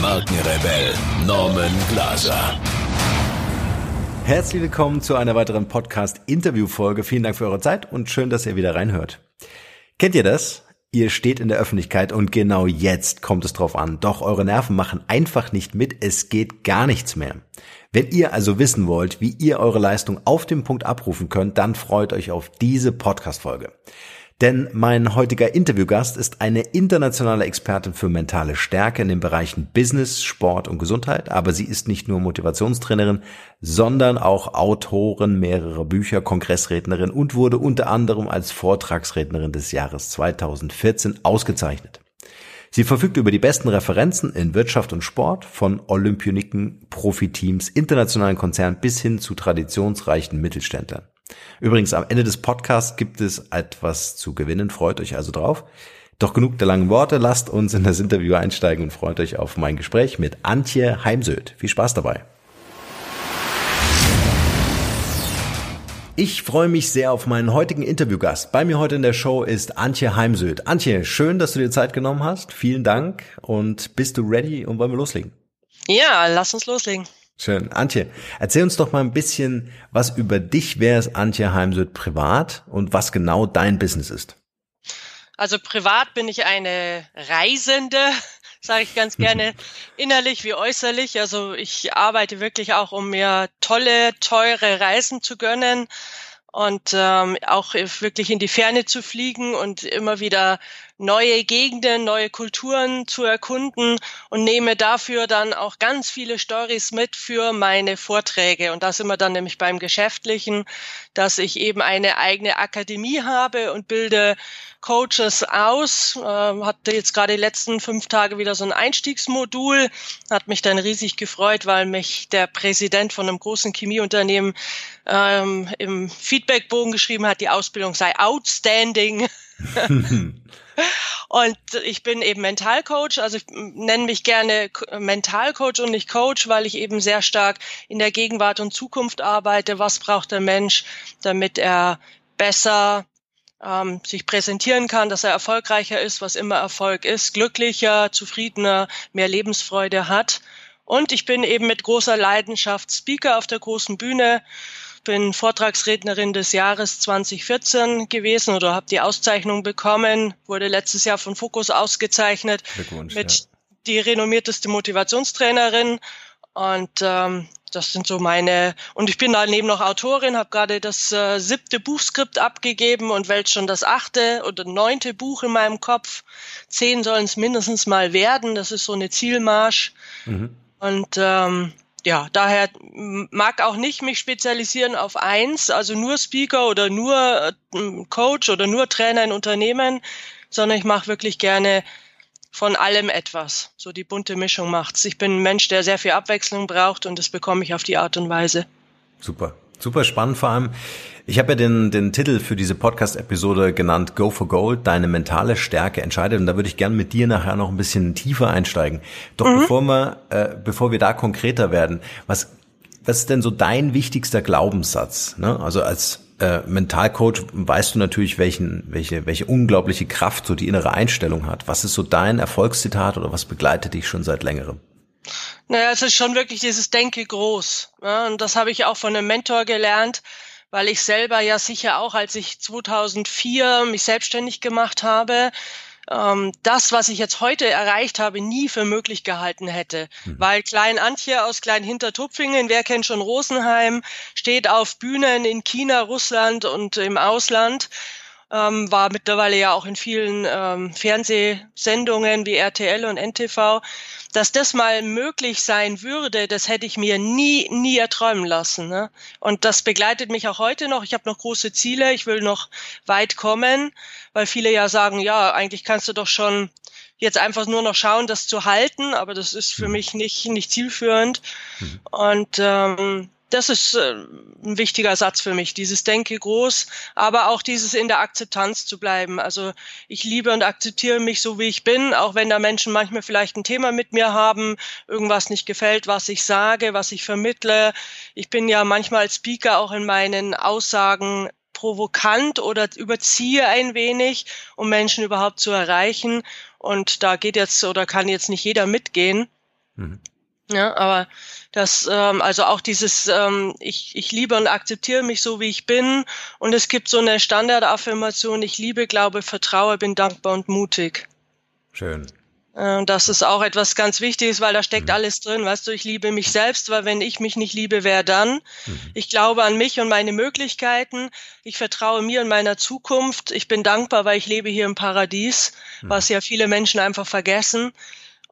Markenrebell Norman Glaser. Herzlich willkommen zu einer weiteren Podcast-Interview-Folge. Vielen Dank für eure Zeit und schön, dass ihr wieder reinhört. Kennt ihr das? Ihr steht in der Öffentlichkeit und genau jetzt kommt es drauf an. Doch eure Nerven machen einfach nicht mit. Es geht gar nichts mehr. Wenn ihr also wissen wollt, wie ihr eure Leistung auf dem Punkt abrufen könnt, dann freut euch auf diese Podcast-Folge. Denn mein heutiger Interviewgast ist eine internationale Expertin für mentale Stärke in den Bereichen Business, Sport und Gesundheit. Aber sie ist nicht nur Motivationstrainerin, sondern auch Autorin mehrerer Bücher, Kongressrednerin und wurde unter anderem als Vortragsrednerin des Jahres 2014 ausgezeichnet. Sie verfügt über die besten Referenzen in Wirtschaft und Sport, von Olympioniken, Profiteams, internationalen Konzernen bis hin zu traditionsreichen Mittelständlern. Übrigens, am Ende des Podcasts gibt es etwas zu gewinnen. Freut euch also drauf. Doch genug der langen Worte. Lasst uns in das Interview einsteigen und freut euch auf mein Gespräch mit Antje Heimsöth. Viel Spaß dabei. Ich freue mich sehr auf meinen heutigen Interviewgast. Bei mir heute in der Show ist Antje Heimsöth. Antje, schön, dass du dir Zeit genommen hast. Vielen Dank. Und bist du ready und wollen wir loslegen? Ja, lass uns loslegen. Schön. Antje, erzähl uns doch mal ein bisschen was über dich. Wer ist Antje Heimsöth privat und was genau dein Business ist? Also privat bin ich eine Reisende, sage ich ganz gerne, innerlich wie äußerlich. Also ich arbeite wirklich auch, um mir tolle, teure Reisen zu gönnen und ähm, auch wirklich in die Ferne zu fliegen und immer wieder neue Gegenden, neue Kulturen zu erkunden und nehme dafür dann auch ganz viele Stories mit für meine Vorträge. Und da sind wir dann nämlich beim Geschäftlichen, dass ich eben eine eigene Akademie habe und bilde Coaches aus. Äh, hatte jetzt gerade die letzten fünf Tage wieder so ein Einstiegsmodul. Hat mich dann riesig gefreut, weil mich der Präsident von einem großen Chemieunternehmen ähm, im Feedbackbogen geschrieben hat, die Ausbildung sei outstanding. und ich bin eben Mentalcoach, also ich nenne mich gerne Mentalcoach und nicht Coach, weil ich eben sehr stark in der Gegenwart und Zukunft arbeite. Was braucht der Mensch, damit er besser ähm, sich präsentieren kann, dass er erfolgreicher ist, was immer Erfolg ist, glücklicher, zufriedener, mehr Lebensfreude hat. Und ich bin eben mit großer Leidenschaft Speaker auf der großen Bühne bin Vortragsrednerin des Jahres 2014 gewesen oder habe die Auszeichnung bekommen, wurde letztes Jahr von Fokus ausgezeichnet mit ja. die renommierteste Motivationstrainerin und ähm, das sind so meine und ich bin daneben noch Autorin, habe gerade das äh, siebte Buchskript abgegeben und wälze schon das achte oder neunte Buch in meinem Kopf. Zehn sollen es mindestens mal werden. Das ist so eine Zielmarsch. Mhm. Und ähm, ja, daher mag auch nicht mich spezialisieren auf eins, also nur Speaker oder nur äh, Coach oder nur Trainer in Unternehmen, sondern ich mache wirklich gerne von allem etwas. So die bunte Mischung macht's. Ich bin ein Mensch, der sehr viel Abwechslung braucht und das bekomme ich auf die Art und Weise. Super. Super spannend vor allem. Ich habe ja den, den Titel für diese Podcast-Episode genannt Go for Gold, deine mentale Stärke entscheidet. Und da würde ich gerne mit dir nachher noch ein bisschen tiefer einsteigen. Doch mhm. bevor wir, äh, bevor wir da konkreter werden, was, was ist denn so dein wichtigster Glaubenssatz? Ne? Also als äh, Mentalcoach weißt du natürlich, welchen, welche, welche unglaubliche Kraft so die innere Einstellung hat. Was ist so dein Erfolgszitat oder was begleitet dich schon seit längerem? Naja, es ist schon wirklich dieses Denke groß. Ja, und das habe ich auch von einem Mentor gelernt, weil ich selber ja sicher auch, als ich 2004 mich selbstständig gemacht habe, ähm, das, was ich jetzt heute erreicht habe, nie für möglich gehalten hätte. Mhm. Weil Klein Antje aus Klein Hintertupfingen, wer kennt schon Rosenheim, steht auf Bühnen in China, Russland und im Ausland ähm, war mittlerweile ja auch in vielen ähm, Fernsehsendungen wie RTL und NTV. Dass das mal möglich sein würde, das hätte ich mir nie, nie erträumen lassen. Ne? Und das begleitet mich auch heute noch. Ich habe noch große Ziele, ich will noch weit kommen, weil viele ja sagen, ja, eigentlich kannst du doch schon jetzt einfach nur noch schauen, das zu halten, aber das ist für mhm. mich nicht, nicht zielführend. Mhm. Und ähm, das ist äh, ein wichtiger Satz für mich, dieses Denke groß, aber auch dieses in der Akzeptanz zu bleiben. Also ich liebe und akzeptiere mich so, wie ich bin, auch wenn da Menschen manchmal vielleicht ein Thema mit mir haben, irgendwas nicht gefällt, was ich sage, was ich vermittle. Ich bin ja manchmal als Speaker auch in meinen Aussagen provokant oder überziehe ein wenig, um Menschen überhaupt zu erreichen. Und da geht jetzt oder kann jetzt nicht jeder mitgehen. Mhm. Ja, aber das, ähm, also auch dieses, ähm, ich, ich liebe und akzeptiere mich so, wie ich bin. Und es gibt so eine Standardaffirmation, ich liebe, glaube, vertraue, bin dankbar und mutig. Schön. Äh, das ist auch etwas ganz Wichtiges, weil da steckt mhm. alles drin. Weißt du, ich liebe mich selbst, weil wenn ich mich nicht liebe, wer dann? Mhm. Ich glaube an mich und meine Möglichkeiten. Ich vertraue mir und meiner Zukunft. Ich bin dankbar, weil ich lebe hier im Paradies, mhm. was ja viele Menschen einfach vergessen.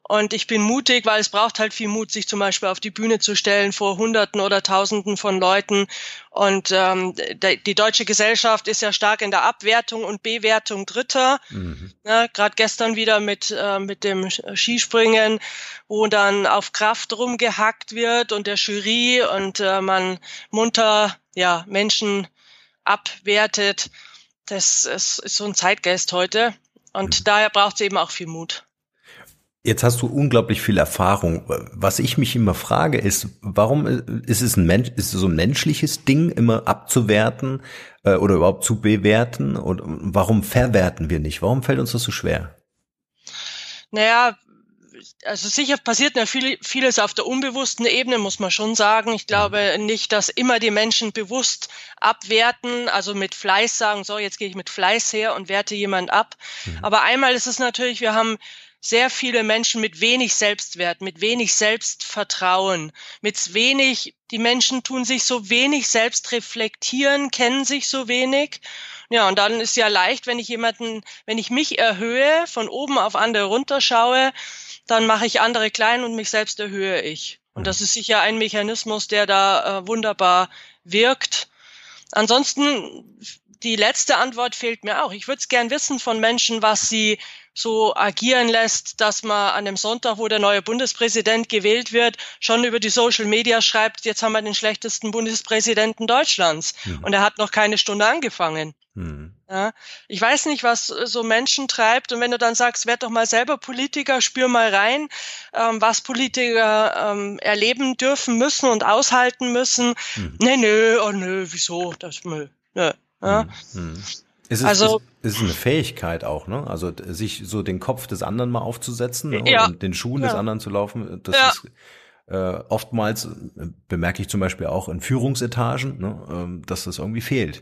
Und ich bin mutig, weil es braucht halt viel Mut, sich zum Beispiel auf die Bühne zu stellen vor Hunderten oder Tausenden von Leuten. Und ähm, die deutsche Gesellschaft ist ja stark in der Abwertung und Bewertung Dritter. Mhm. Ja, Gerade gestern wieder mit, äh, mit dem Skispringen, wo dann auf Kraft rumgehackt wird und der Jury und äh, man munter ja Menschen abwertet. Das ist, ist so ein Zeitgeist heute. Und mhm. daher braucht es eben auch viel Mut. Jetzt hast du unglaublich viel Erfahrung. Was ich mich immer frage, ist, warum ist es ein Mensch, ist es so ein menschliches Ding, immer abzuwerten äh, oder überhaupt zu bewerten? Und warum verwerten wir nicht? Warum fällt uns das so schwer? Naja, also sicher passiert ja viel, vieles auf der unbewussten Ebene, muss man schon sagen. Ich glaube nicht, dass immer die Menschen bewusst abwerten, also mit Fleiß sagen, so, jetzt gehe ich mit Fleiß her und werte jemand ab. Mhm. Aber einmal ist es natürlich, wir haben sehr viele Menschen mit wenig Selbstwert, mit wenig Selbstvertrauen, mit wenig, die Menschen tun sich so wenig selbst reflektieren, kennen sich so wenig. Ja, und dann ist ja leicht, wenn ich jemanden, wenn ich mich erhöhe, von oben auf andere runterschaue, dann mache ich andere klein und mich selbst erhöhe ich. Und das ist sicher ein Mechanismus, der da äh, wunderbar wirkt. Ansonsten, die letzte Antwort fehlt mir auch. Ich würde es gern wissen von Menschen, was sie so agieren lässt, dass man an dem Sonntag, wo der neue Bundespräsident gewählt wird, schon über die Social Media schreibt, jetzt haben wir den schlechtesten Bundespräsidenten Deutschlands. Mhm. Und er hat noch keine Stunde angefangen. Mhm. Ja, ich weiß nicht, was so Menschen treibt. Und wenn du dann sagst, werd doch mal selber Politiker, spür mal rein, ähm, was Politiker ähm, erleben dürfen müssen und aushalten müssen. Mhm. Nee, nö, oh nö, wieso? Das, nö, nö. Ja? Mhm. Es ist, also, es ist eine Fähigkeit auch, ne? Also sich so den Kopf des anderen mal aufzusetzen ne? ja, und den Schuhen ja. des anderen zu laufen. Das ja. ist äh, oftmals, bemerke ich zum Beispiel auch in Führungsetagen, ne? äh, dass das irgendwie fehlt.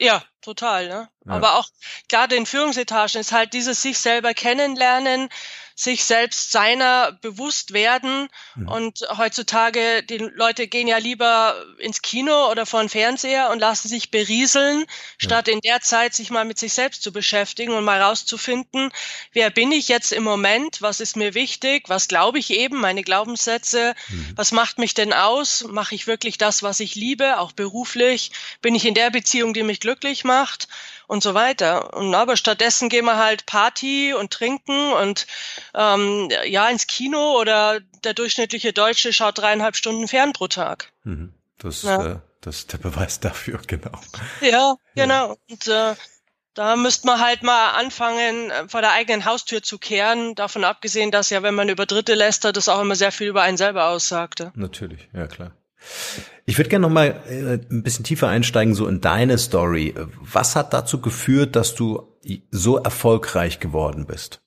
Ja, total. Ne? Ja. Aber auch gerade in Führungsetagen ist halt dieses sich selber kennenlernen, sich selbst seiner bewusst werden. Mhm. Und heutzutage, die Leute gehen ja lieber ins Kino oder vor den Fernseher und lassen sich berieseln, statt ja. in der Zeit sich mal mit sich selbst zu beschäftigen und mal rauszufinden, wer bin ich jetzt im Moment, was ist mir wichtig, was glaube ich eben, meine Glaubenssätze, mhm. was macht mich denn aus, mache ich wirklich das, was ich liebe, auch beruflich, bin ich in der Beziehung, die mich glücklich macht und so weiter. Und aber stattdessen gehen wir halt Party und trinken und ähm, ja ins Kino oder der durchschnittliche Deutsche schaut dreieinhalb Stunden fern pro Tag. Mhm. Das, ja. äh, das ist der Beweis dafür, genau. Ja, genau. Ja. Und äh, da müsste man halt mal anfangen, äh, vor der eigenen Haustür zu kehren. Davon abgesehen, dass ja, wenn man über Dritte lästert, das auch immer sehr viel über einen selber aussagte. Natürlich, ja klar. Ich würde gerne noch mal äh, ein bisschen tiefer einsteigen so in deine Story. Was hat dazu geführt, dass du so erfolgreich geworden bist?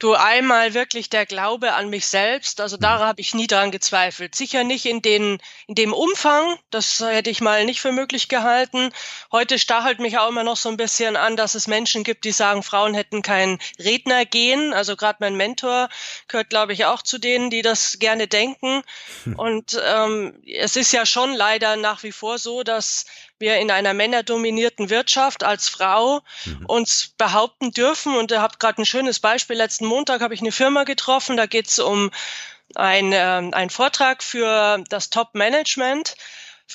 Du einmal wirklich der Glaube an mich selbst, also daran habe ich nie dran gezweifelt. Sicher nicht in, den, in dem Umfang, das hätte ich mal nicht für möglich gehalten. Heute stachelt mich auch immer noch so ein bisschen an, dass es Menschen gibt, die sagen, Frauen hätten kein Rednergehen. Also gerade mein Mentor gehört, glaube ich, auch zu denen, die das gerne denken. Hm. Und ähm, es ist ja schon leider nach wie vor so, dass wir in einer männerdominierten Wirtschaft als Frau mhm. uns behaupten dürfen. Und ihr habt gerade ein schönes Beispiel. Letzten Montag habe ich eine Firma getroffen, da geht es um ein, äh, ein Vortrag für das Top-Management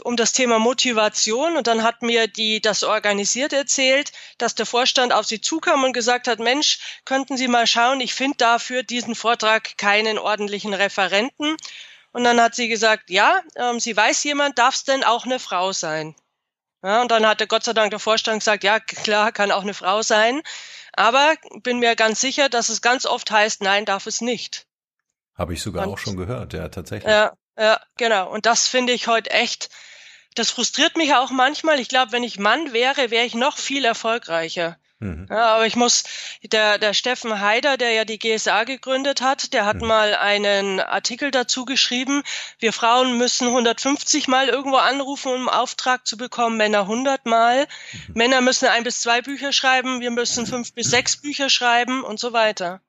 um das Thema Motivation und dann hat mir die das organisiert erzählt, dass der Vorstand auf sie zukam und gesagt hat, Mensch, könnten Sie mal schauen, ich finde dafür diesen Vortrag keinen ordentlichen Referenten. Und dann hat sie gesagt, ja, ähm, sie weiß jemand, darf es denn auch eine Frau sein? Ja, und dann hatte Gott sei Dank der Vorstand gesagt, ja, klar, kann auch eine Frau sein. Aber bin mir ganz sicher, dass es ganz oft heißt, nein, darf es nicht. Habe ich sogar und, auch schon gehört, ja, tatsächlich. Ja, ja, genau. Und das finde ich heute echt, das frustriert mich auch manchmal. Ich glaube, wenn ich Mann wäre, wäre ich noch viel erfolgreicher. Mhm. Ja, aber ich muss, der, der Steffen Haider, der ja die GSA gegründet hat, der hat mhm. mal einen Artikel dazu geschrieben, wir Frauen müssen 150 Mal irgendwo anrufen, um einen Auftrag zu bekommen, Männer 100 Mal. Mhm. Männer müssen ein bis zwei Bücher schreiben, wir müssen fünf bis sechs Bücher schreiben und so weiter.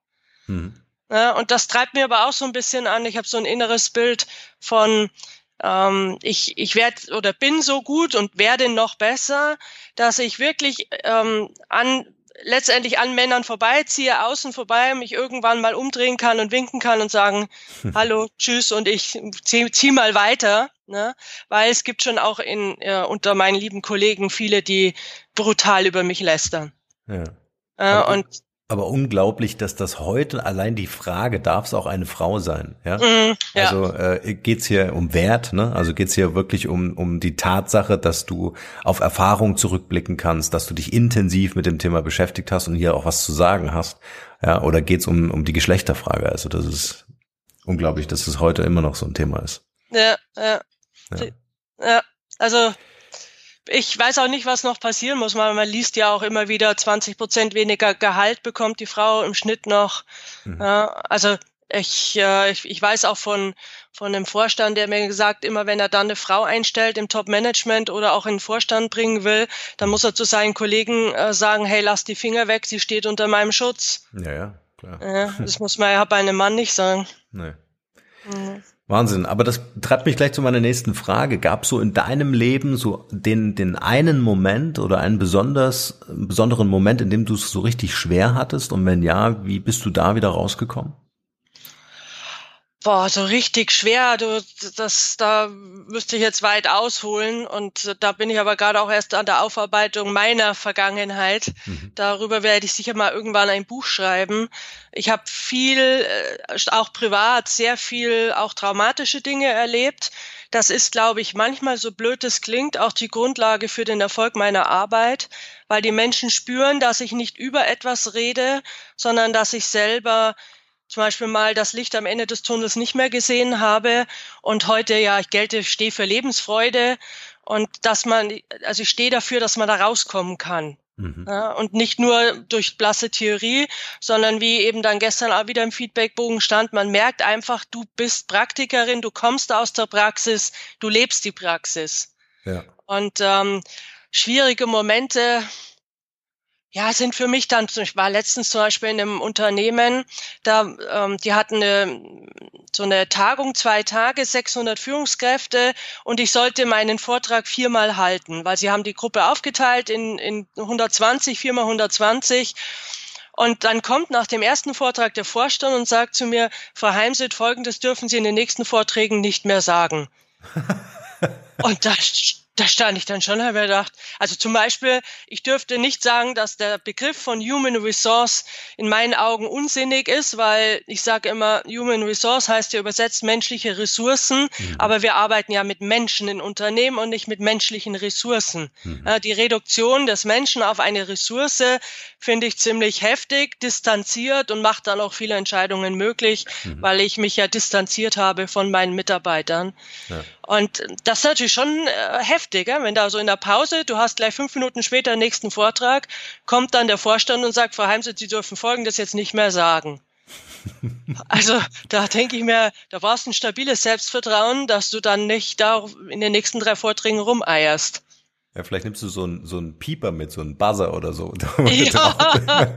Mhm. Ja, und das treibt mir aber auch so ein bisschen an. Ich habe so ein inneres Bild von, ähm, ich, ich werde oder bin so gut und werde noch besser, dass ich wirklich ähm, an letztendlich an Männern vorbeiziehe, außen vorbei, mich irgendwann mal umdrehen kann und winken kann und sagen, hallo, tschüss und ich zieh, zieh mal weiter, ne? weil es gibt schon auch in, äh, unter meinen lieben Kollegen viele, die brutal über mich lästern. Ja. Äh, und aber unglaublich, dass das heute allein die Frage, darf es auch eine Frau sein? Ja. Mhm, ja. Also äh, geht's hier um Wert, ne? Also geht's hier wirklich um um die Tatsache, dass du auf Erfahrung zurückblicken kannst, dass du dich intensiv mit dem Thema beschäftigt hast und hier auch was zu sagen hast, ja? Oder geht's um um die Geschlechterfrage? Also das ist unglaublich, dass es heute immer noch so ein Thema ist. Ja, ja. Ja, ja. also ich weiß auch nicht, was noch passieren muss. Man, man liest ja auch immer wieder, 20 Prozent weniger Gehalt bekommt die Frau im Schnitt noch. Mhm. Ja, also ich, äh, ich, ich weiß auch von, von einem Vorstand, der mir gesagt, immer wenn er dann eine Frau einstellt im Top-Management oder auch in den Vorstand bringen will, dann muss er zu seinen Kollegen äh, sagen, hey, lass die Finger weg, sie steht unter meinem Schutz. Ja, ja, klar. Ja, das muss man ja bei einem Mann nicht sagen. Nee. Mhm. Wahnsinn. Aber das treibt mich gleich zu meiner nächsten Frage. Gab so in deinem Leben so den, den einen Moment oder einen besonders, besonderen Moment, in dem du es so richtig schwer hattest? Und wenn ja, wie bist du da wieder rausgekommen? Boah, so richtig schwer. Du, das, da müsste ich jetzt weit ausholen und da bin ich aber gerade auch erst an der Aufarbeitung meiner Vergangenheit. Mhm. Darüber werde ich sicher mal irgendwann ein Buch schreiben. Ich habe viel, äh, auch privat, sehr viel auch traumatische Dinge erlebt. Das ist, glaube ich, manchmal so blöd es klingt, auch die Grundlage für den Erfolg meiner Arbeit, weil die Menschen spüren, dass ich nicht über etwas rede, sondern dass ich selber zum Beispiel mal das Licht am Ende des Tunnels nicht mehr gesehen habe und heute ja, ich gelte, stehe für Lebensfreude und dass man, also ich stehe dafür, dass man da rauskommen kann. Mhm. Ja, und nicht nur durch blasse Theorie, sondern wie eben dann gestern auch wieder im Feedbackbogen stand, man merkt einfach, du bist Praktikerin, du kommst aus der Praxis, du lebst die Praxis. Ja. Und ähm, schwierige Momente, ja, sind für mich dann, ich war letztens zum Beispiel in einem Unternehmen, da, ähm, die hatten eine, so eine Tagung, zwei Tage, 600 Führungskräfte und ich sollte meinen Vortrag viermal halten, weil sie haben die Gruppe aufgeteilt in, in 120, viermal 120 und dann kommt nach dem ersten Vortrag der Vorstand und sagt zu mir, Frau Heimseth, Folgendes dürfen Sie in den nächsten Vorträgen nicht mehr sagen. und da da stand ich dann schon, habe mir gedacht, also zum Beispiel, ich dürfte nicht sagen, dass der Begriff von Human Resource in meinen Augen unsinnig ist, weil ich sage immer, Human Resource heißt ja übersetzt menschliche Ressourcen, mhm. aber wir arbeiten ja mit Menschen in Unternehmen und nicht mit menschlichen Ressourcen. Mhm. Die Reduktion des Menschen auf eine Ressource finde ich ziemlich heftig, distanziert und macht dann auch viele Entscheidungen möglich, mhm. weil ich mich ja distanziert habe von meinen Mitarbeitern. Ja. Und das ist natürlich schon äh, heftig, wenn da so in der Pause, du hast gleich fünf Minuten später den nächsten Vortrag, kommt dann der Vorstand und sagt, Frau Heimsitz, Sie dürfen Folgendes jetzt nicht mehr sagen. Also da denke ich mir, da brauchst du ein stabiles Selbstvertrauen, dass du dann nicht da in den nächsten drei Vorträgen rumeierst. Ja, vielleicht nimmst du so ein so ein Pieper mit, so ein Buzzer oder so. Ja.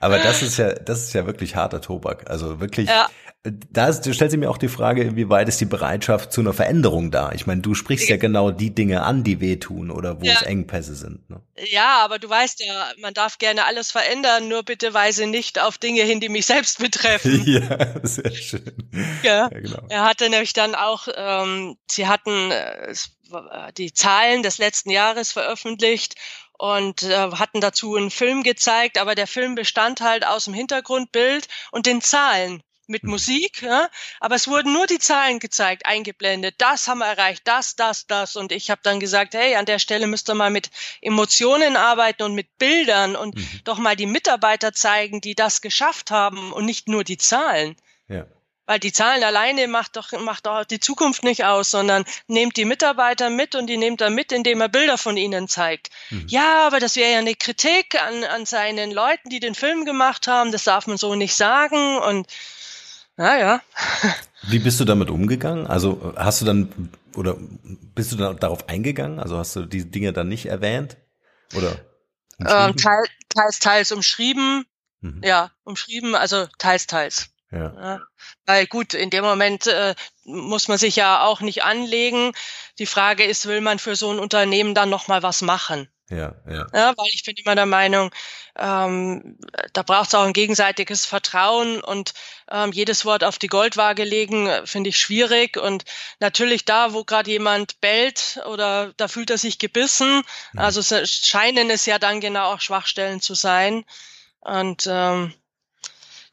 Aber das ist ja, das ist ja wirklich harter Tobak. Also wirklich, ja. Da ist, stellt sich mir auch die Frage, inwieweit ist die Bereitschaft zu einer Veränderung da? Ich meine, du sprichst ja genau die Dinge an, die wehtun oder wo ja. es Engpässe sind. Ne? Ja, aber du weißt ja, man darf gerne alles verändern, nur bitte weise nicht auf Dinge hin, die mich selbst betreffen. ja, sehr schön. Ja, ja genau. Er hatte nämlich dann auch, ähm, sie hatten, äh, die Zahlen des letzten Jahres veröffentlicht und äh, hatten dazu einen Film gezeigt, aber der Film bestand halt aus dem Hintergrundbild und den Zahlen mit mhm. Musik, ja? aber es wurden nur die Zahlen gezeigt, eingeblendet. Das haben wir erreicht, das, das, das. Und ich habe dann gesagt, hey, an der Stelle müsst ihr mal mit Emotionen arbeiten und mit Bildern und mhm. doch mal die Mitarbeiter zeigen, die das geschafft haben und nicht nur die Zahlen. Ja. Weil die Zahlen alleine macht doch, macht doch die Zukunft nicht aus, sondern nehmt die Mitarbeiter mit und die nehmt er mit, indem er Bilder von ihnen zeigt. Mhm. Ja, aber das wäre ja eine Kritik an, an seinen Leuten, die den Film gemacht haben. Das darf man so nicht sagen und, naja. Wie bist du damit umgegangen? Also hast du dann, oder bist du dann darauf eingegangen? Also hast du diese Dinge dann nicht erwähnt? Oder? Ähm, teils, teils, teils umschrieben. Mhm. Ja, umschrieben, also teils, teils. Ja. ja. Weil gut, in dem Moment äh, muss man sich ja auch nicht anlegen. Die Frage ist, will man für so ein Unternehmen dann noch mal was machen? Ja, ja. ja weil ich bin immer der Meinung, ähm, da braucht es auch ein gegenseitiges Vertrauen und ähm, jedes Wort auf die Goldwaage legen, äh, finde ich schwierig. Und natürlich da, wo gerade jemand bellt oder da fühlt er sich gebissen, mhm. also scheinen es ja dann genau auch Schwachstellen zu sein. Und ähm,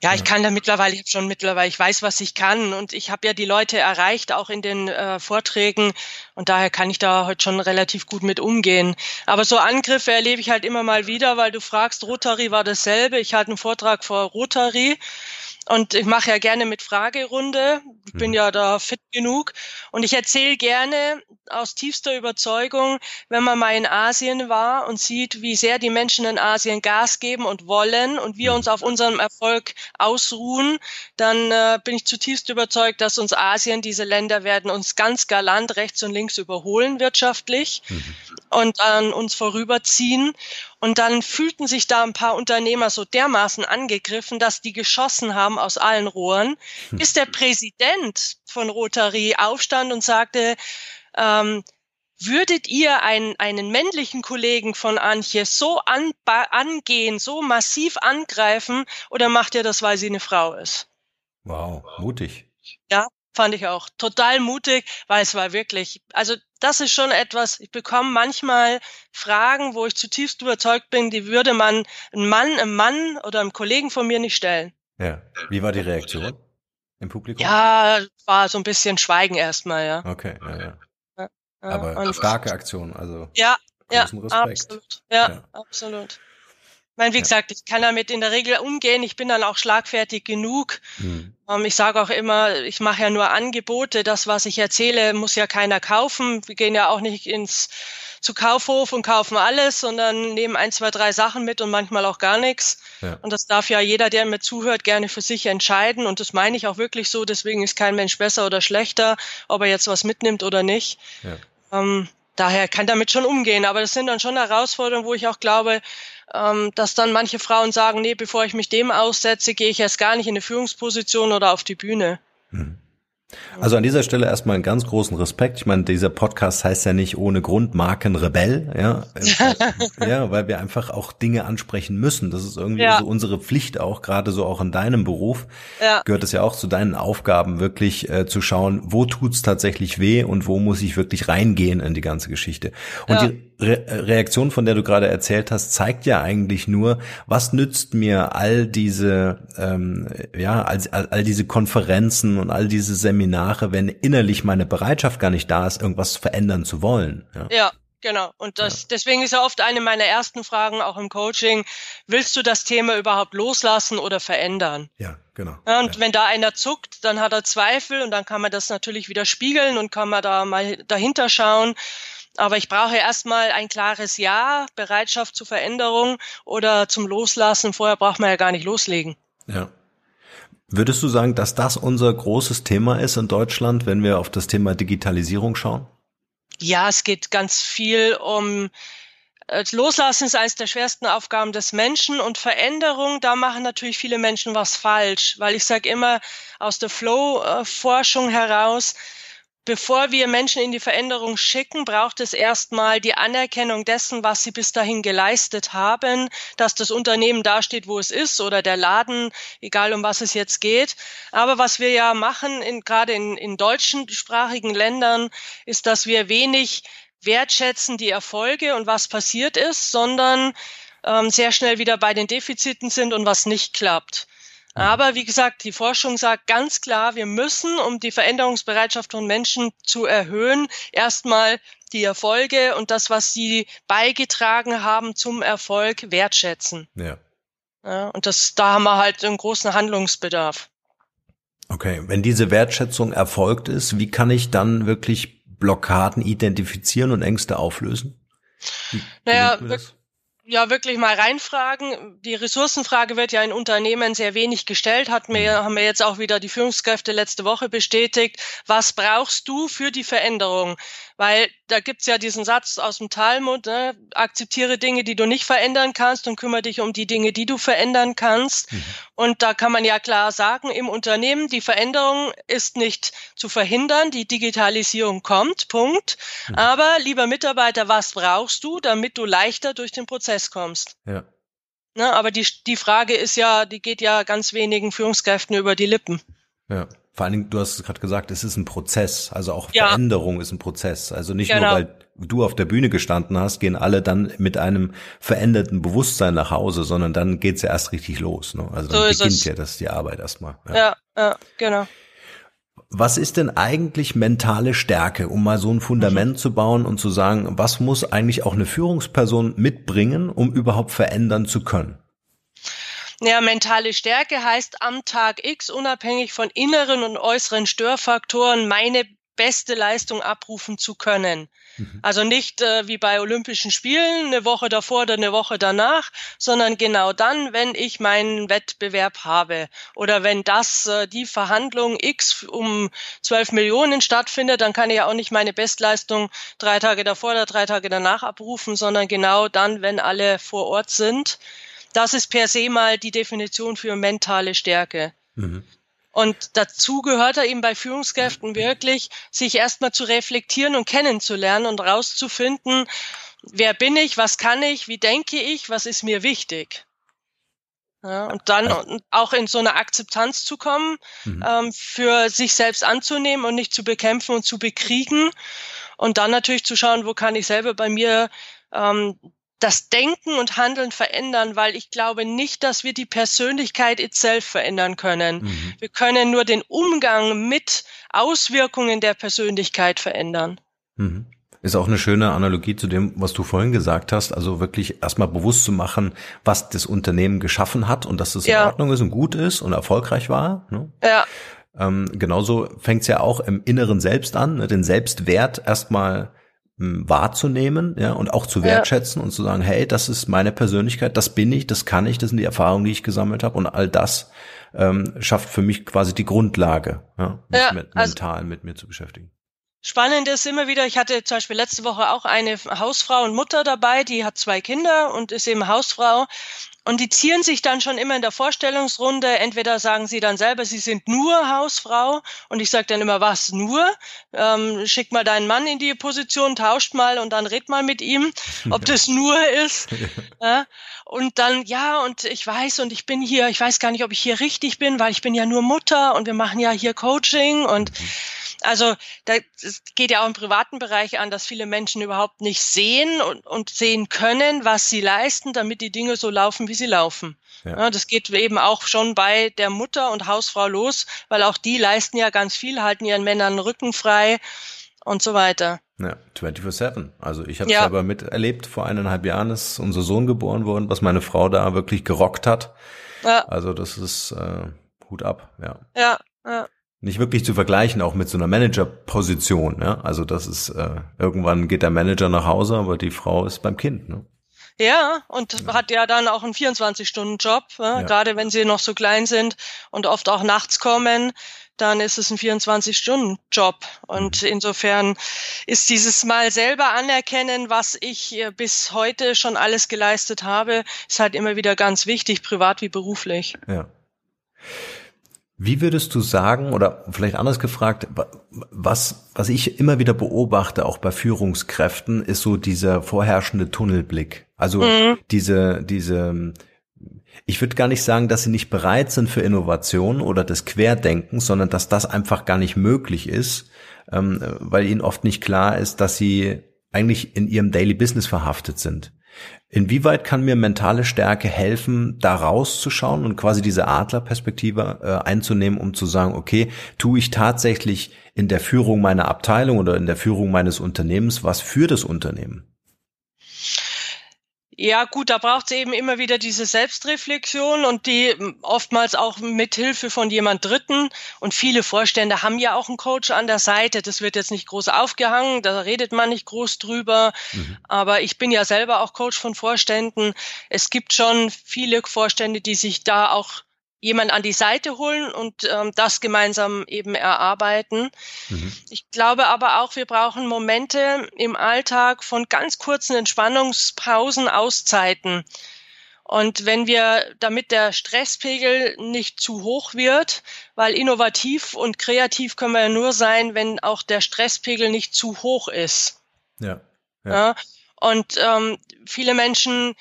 ja, ich kann da mittlerweile, ich habe schon mittlerweile, ich weiß, was ich kann und ich habe ja die Leute erreicht, auch in den äh, Vorträgen und daher kann ich da heute schon relativ gut mit umgehen. Aber so Angriffe erlebe ich halt immer mal wieder, weil du fragst, Rotary war dasselbe. Ich halte einen Vortrag vor Rotary und ich mache ja gerne mit Fragerunde. Ich bin mhm. ja da fit genug. Und ich erzähle gerne aus tiefster Überzeugung, wenn man mal in Asien war und sieht, wie sehr die Menschen in Asien Gas geben und wollen und wir mhm. uns auf unserem Erfolg ausruhen, dann äh, bin ich zutiefst überzeugt, dass uns Asien, diese Länder werden uns ganz galant rechts und links überholen wirtschaftlich mhm. Und an uns vorüberziehen. Und dann fühlten sich da ein paar Unternehmer so dermaßen angegriffen, dass die geschossen haben aus allen Rohren, hm. bis der Präsident von Rotary aufstand und sagte, ähm, würdet ihr einen, einen männlichen Kollegen von Antje so an, angehen, so massiv angreifen oder macht ihr das, weil sie eine Frau ist? Wow, mutig. Ja, fand ich auch total mutig, weil es war wirklich, also das ist schon etwas, ich bekomme manchmal Fragen, wo ich zutiefst überzeugt bin, die würde man ein Mann, einem Mann oder einem Kollegen von mir nicht stellen. Ja. Wie war die Reaktion im Publikum? Ja, war so ein bisschen Schweigen erstmal, ja. Okay, ja, ja. ja, ja. Aber starke Aktion, also. Ja, ja, Respekt. absolut. Ja, ja, absolut meine, wie ja. gesagt, ich kann damit in der Regel umgehen. Ich bin dann auch schlagfertig genug. Mhm. Ähm, ich sage auch immer, ich mache ja nur Angebote. Das, was ich erzähle, muss ja keiner kaufen. Wir gehen ja auch nicht ins zu Kaufhof und kaufen alles, sondern nehmen ein, zwei, drei Sachen mit und manchmal auch gar nichts. Ja. Und das darf ja jeder, der mir zuhört, gerne für sich entscheiden. Und das meine ich auch wirklich so. Deswegen ist kein Mensch besser oder schlechter, ob er jetzt was mitnimmt oder nicht. Ja. Ähm, daher kann damit schon umgehen. Aber das sind dann schon Herausforderungen, wo ich auch glaube, ähm, dass dann manche Frauen sagen, nee, bevor ich mich dem aussetze, gehe ich erst gar nicht in eine Führungsposition oder auf die Bühne. Mhm. Also an dieser Stelle erstmal einen ganz großen Respekt. Ich meine, dieser Podcast heißt ja nicht ohne Grund Markenrebell, ja, ja, weil wir einfach auch Dinge ansprechen müssen. Das ist irgendwie ja. so unsere Pflicht auch, gerade so auch in deinem Beruf ja. gehört es ja auch zu deinen Aufgaben, wirklich äh, zu schauen, wo tut's tatsächlich weh und wo muss ich wirklich reingehen in die ganze Geschichte. Und ja. die Re Reaktion, von der du gerade erzählt hast, zeigt ja eigentlich nur, was nützt mir all diese, ähm, ja, all, all, all diese Konferenzen und all diese Seminare, wenn innerlich meine Bereitschaft gar nicht da ist, irgendwas verändern zu wollen. Ja. ja. Genau. Und das, deswegen ist ja oft eine meiner ersten Fragen auch im Coaching, willst du das Thema überhaupt loslassen oder verändern? Ja, genau. Ja, und ja. wenn da einer zuckt, dann hat er Zweifel und dann kann man das natürlich wieder spiegeln und kann man da mal dahinter schauen. Aber ich brauche erstmal ein klares Ja, Bereitschaft zur Veränderung oder zum Loslassen. Vorher braucht man ja gar nicht loslegen. Ja. Würdest du sagen, dass das unser großes Thema ist in Deutschland, wenn wir auf das Thema Digitalisierung schauen? Ja, es geht ganz viel um äh, Loslassen ist eines der schwersten Aufgaben des Menschen und Veränderung, da machen natürlich viele Menschen was falsch, weil ich sage immer aus der Flow-Forschung heraus, bevor wir Menschen in die Veränderung schicken, braucht es erstmal die Anerkennung dessen, was sie bis dahin geleistet haben, dass das Unternehmen dasteht, wo es ist oder der Laden, egal um was es jetzt geht. Aber was wir ja machen, in, gerade in, in deutschsprachigen Ländern, ist, dass wir wenig wertschätzen die Erfolge und was passiert ist, sondern ähm, sehr schnell wieder bei den Defiziten sind und was nicht klappt. Aber wie gesagt, die Forschung sagt ganz klar, wir müssen, um die Veränderungsbereitschaft von Menschen zu erhöhen, erstmal die Erfolge und das, was sie beigetragen haben zum Erfolg, wertschätzen. Ja. ja und das, da haben wir halt einen großen Handlungsbedarf. Okay, wenn diese Wertschätzung erfolgt ist, wie kann ich dann wirklich Blockaden identifizieren und Ängste auflösen? Wie, naja, ja wirklich mal reinfragen. Die Ressourcenfrage wird ja in Unternehmen sehr wenig gestellt, hat mir, mhm. haben wir jetzt auch wieder die Führungskräfte letzte Woche bestätigt. Was brauchst du für die Veränderung? Weil da gibt's ja diesen Satz aus dem Talmud, ne? akzeptiere Dinge, die du nicht verändern kannst und kümmere dich um die Dinge, die du verändern kannst. Mhm. Und da kann man ja klar sagen, im Unternehmen, die Veränderung ist nicht zu verhindern, die Digitalisierung kommt, Punkt. Mhm. Aber lieber Mitarbeiter, was brauchst du, damit du leichter durch den Prozess kommst? Ja. Ne, aber die, die Frage ist ja, die geht ja ganz wenigen Führungskräften über die Lippen. Ja. Vor allen Dingen, du hast es gerade gesagt, es ist ein Prozess. Also auch ja. Veränderung ist ein Prozess. Also nicht genau. nur, weil du auf der Bühne gestanden hast, gehen alle dann mit einem veränderten Bewusstsein nach Hause, sondern dann geht's ja erst richtig los. Ne? Also dann so beginnt ja das die Arbeit erstmal. Ja. ja, ja, genau. Was ist denn eigentlich mentale Stärke, um mal so ein Fundament mhm. zu bauen und zu sagen, was muss eigentlich auch eine Führungsperson mitbringen, um überhaupt verändern zu können? Ja, mentale Stärke heißt am Tag X unabhängig von inneren und äußeren Störfaktoren meine beste Leistung abrufen zu können. Mhm. Also nicht äh, wie bei Olympischen Spielen eine Woche davor oder eine Woche danach, sondern genau dann, wenn ich meinen Wettbewerb habe oder wenn das äh, die Verhandlung X um 12 Millionen stattfindet, dann kann ich ja auch nicht meine Bestleistung drei Tage davor oder drei Tage danach abrufen, sondern genau dann, wenn alle vor Ort sind. Das ist per se mal die Definition für mentale Stärke. Mhm. Und dazu gehört er eben bei Führungskräften wirklich, sich erstmal zu reflektieren und kennenzulernen und rauszufinden, wer bin ich, was kann ich, wie denke ich, was ist mir wichtig. Ja, und dann auch in so eine Akzeptanz zu kommen, mhm. ähm, für sich selbst anzunehmen und nicht zu bekämpfen und zu bekriegen. Und dann natürlich zu schauen, wo kann ich selber bei mir ähm, das Denken und Handeln verändern, weil ich glaube nicht, dass wir die Persönlichkeit itself verändern können. Mhm. Wir können nur den Umgang mit Auswirkungen der Persönlichkeit verändern. Mhm. Ist auch eine schöne Analogie zu dem, was du vorhin gesagt hast. Also wirklich erstmal bewusst zu machen, was das Unternehmen geschaffen hat und dass es ja. in Ordnung ist und gut ist und erfolgreich war. Ne? Ja. Ähm, genauso fängt es ja auch im Inneren selbst an, ne? den Selbstwert erstmal wahrzunehmen, ja, und auch zu wertschätzen ja. und zu sagen, hey, das ist meine Persönlichkeit, das bin ich, das kann ich, das sind die Erfahrungen, die ich gesammelt habe und all das ähm, schafft für mich quasi die Grundlage, ja, mich ja, mit, also mental mit mir zu beschäftigen. Spannend ist immer wieder, ich hatte zum Beispiel letzte Woche auch eine Hausfrau und Mutter dabei, die hat zwei Kinder und ist eben Hausfrau und die zieren sich dann schon immer in der Vorstellungsrunde. Entweder sagen sie dann selber, sie sind nur Hausfrau. Und ich sage dann immer, was nur? Ähm, schick mal deinen Mann in die Position, tauscht mal und dann red mal mit ihm, ob das nur ist. Ja. Und dann, ja, und ich weiß, und ich bin hier, ich weiß gar nicht, ob ich hier richtig bin, weil ich bin ja nur Mutter und wir machen ja hier Coaching und mhm. Also da es geht ja auch im privaten Bereich an, dass viele Menschen überhaupt nicht sehen und, und sehen können, was sie leisten, damit die Dinge so laufen, wie sie laufen. Ja. ja. das geht eben auch schon bei der Mutter und Hausfrau los, weil auch die leisten ja ganz viel, halten ihren Männern den Rücken frei und so weiter. Ja, 24-7. Also ich habe ja. selber miterlebt, vor eineinhalb Jahren ist unser Sohn geboren worden, was meine Frau da wirklich gerockt hat. Ja. Also das ist äh, Hut ab, ja. Ja, ja nicht wirklich zu vergleichen, auch mit so einer Managerposition. Ja? Also das ist, äh, irgendwann geht der Manager nach Hause, aber die Frau ist beim Kind. Ne? Ja, und ja. hat ja dann auch einen 24-Stunden-Job, ja? ja. gerade wenn sie noch so klein sind und oft auch nachts kommen. dann ist es ein 24-Stunden-Job. Und mhm. insofern ist dieses Mal selber anerkennen, was ich äh, bis heute schon alles geleistet habe, ist halt immer wieder ganz wichtig, privat wie beruflich. Ja. Wie würdest du sagen, oder vielleicht anders gefragt, was, was ich immer wieder beobachte, auch bei Führungskräften, ist so dieser vorherrschende Tunnelblick. Also mhm. diese, diese, ich würde gar nicht sagen, dass sie nicht bereit sind für Innovation oder das Querdenken, sondern dass das einfach gar nicht möglich ist, ähm, weil ihnen oft nicht klar ist, dass sie eigentlich in ihrem Daily Business verhaftet sind. Inwieweit kann mir mentale Stärke helfen, da rauszuschauen und quasi diese Adlerperspektive äh, einzunehmen, um zu sagen, okay, tue ich tatsächlich in der Führung meiner Abteilung oder in der Führung meines Unternehmens was für das Unternehmen? Ja, gut, da braucht es eben immer wieder diese Selbstreflexion und die hm, oftmals auch mit Hilfe von jemand Dritten. Und viele Vorstände haben ja auch einen Coach an der Seite. Das wird jetzt nicht groß aufgehangen, da redet man nicht groß drüber. Mhm. Aber ich bin ja selber auch Coach von Vorständen. Es gibt schon viele Vorstände, die sich da auch jemand an die Seite holen und ähm, das gemeinsam eben erarbeiten. Mhm. Ich glaube aber auch, wir brauchen Momente im Alltag von ganz kurzen Entspannungspausen, Auszeiten. Und wenn wir, damit der Stresspegel nicht zu hoch wird, weil innovativ und kreativ können wir ja nur sein, wenn auch der Stresspegel nicht zu hoch ist. Ja. ja. ja und ähm, viele Menschen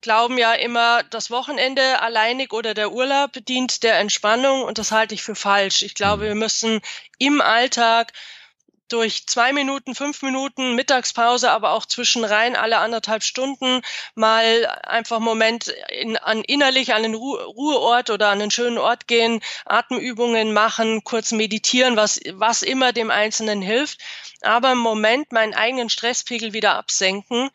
glauben ja immer, das Wochenende alleinig oder der Urlaub dient der Entspannung und das halte ich für falsch. Ich glaube, mhm. wir müssen im Alltag durch zwei Minuten, fünf Minuten Mittagspause, aber auch zwischen rein alle anderthalb Stunden mal einfach einen Moment in, an innerlich an den Ru Ruheort oder an einen schönen Ort gehen, Atemübungen machen, kurz meditieren, was, was immer dem Einzelnen hilft. Aber im Moment meinen eigenen Stresspegel wieder absenken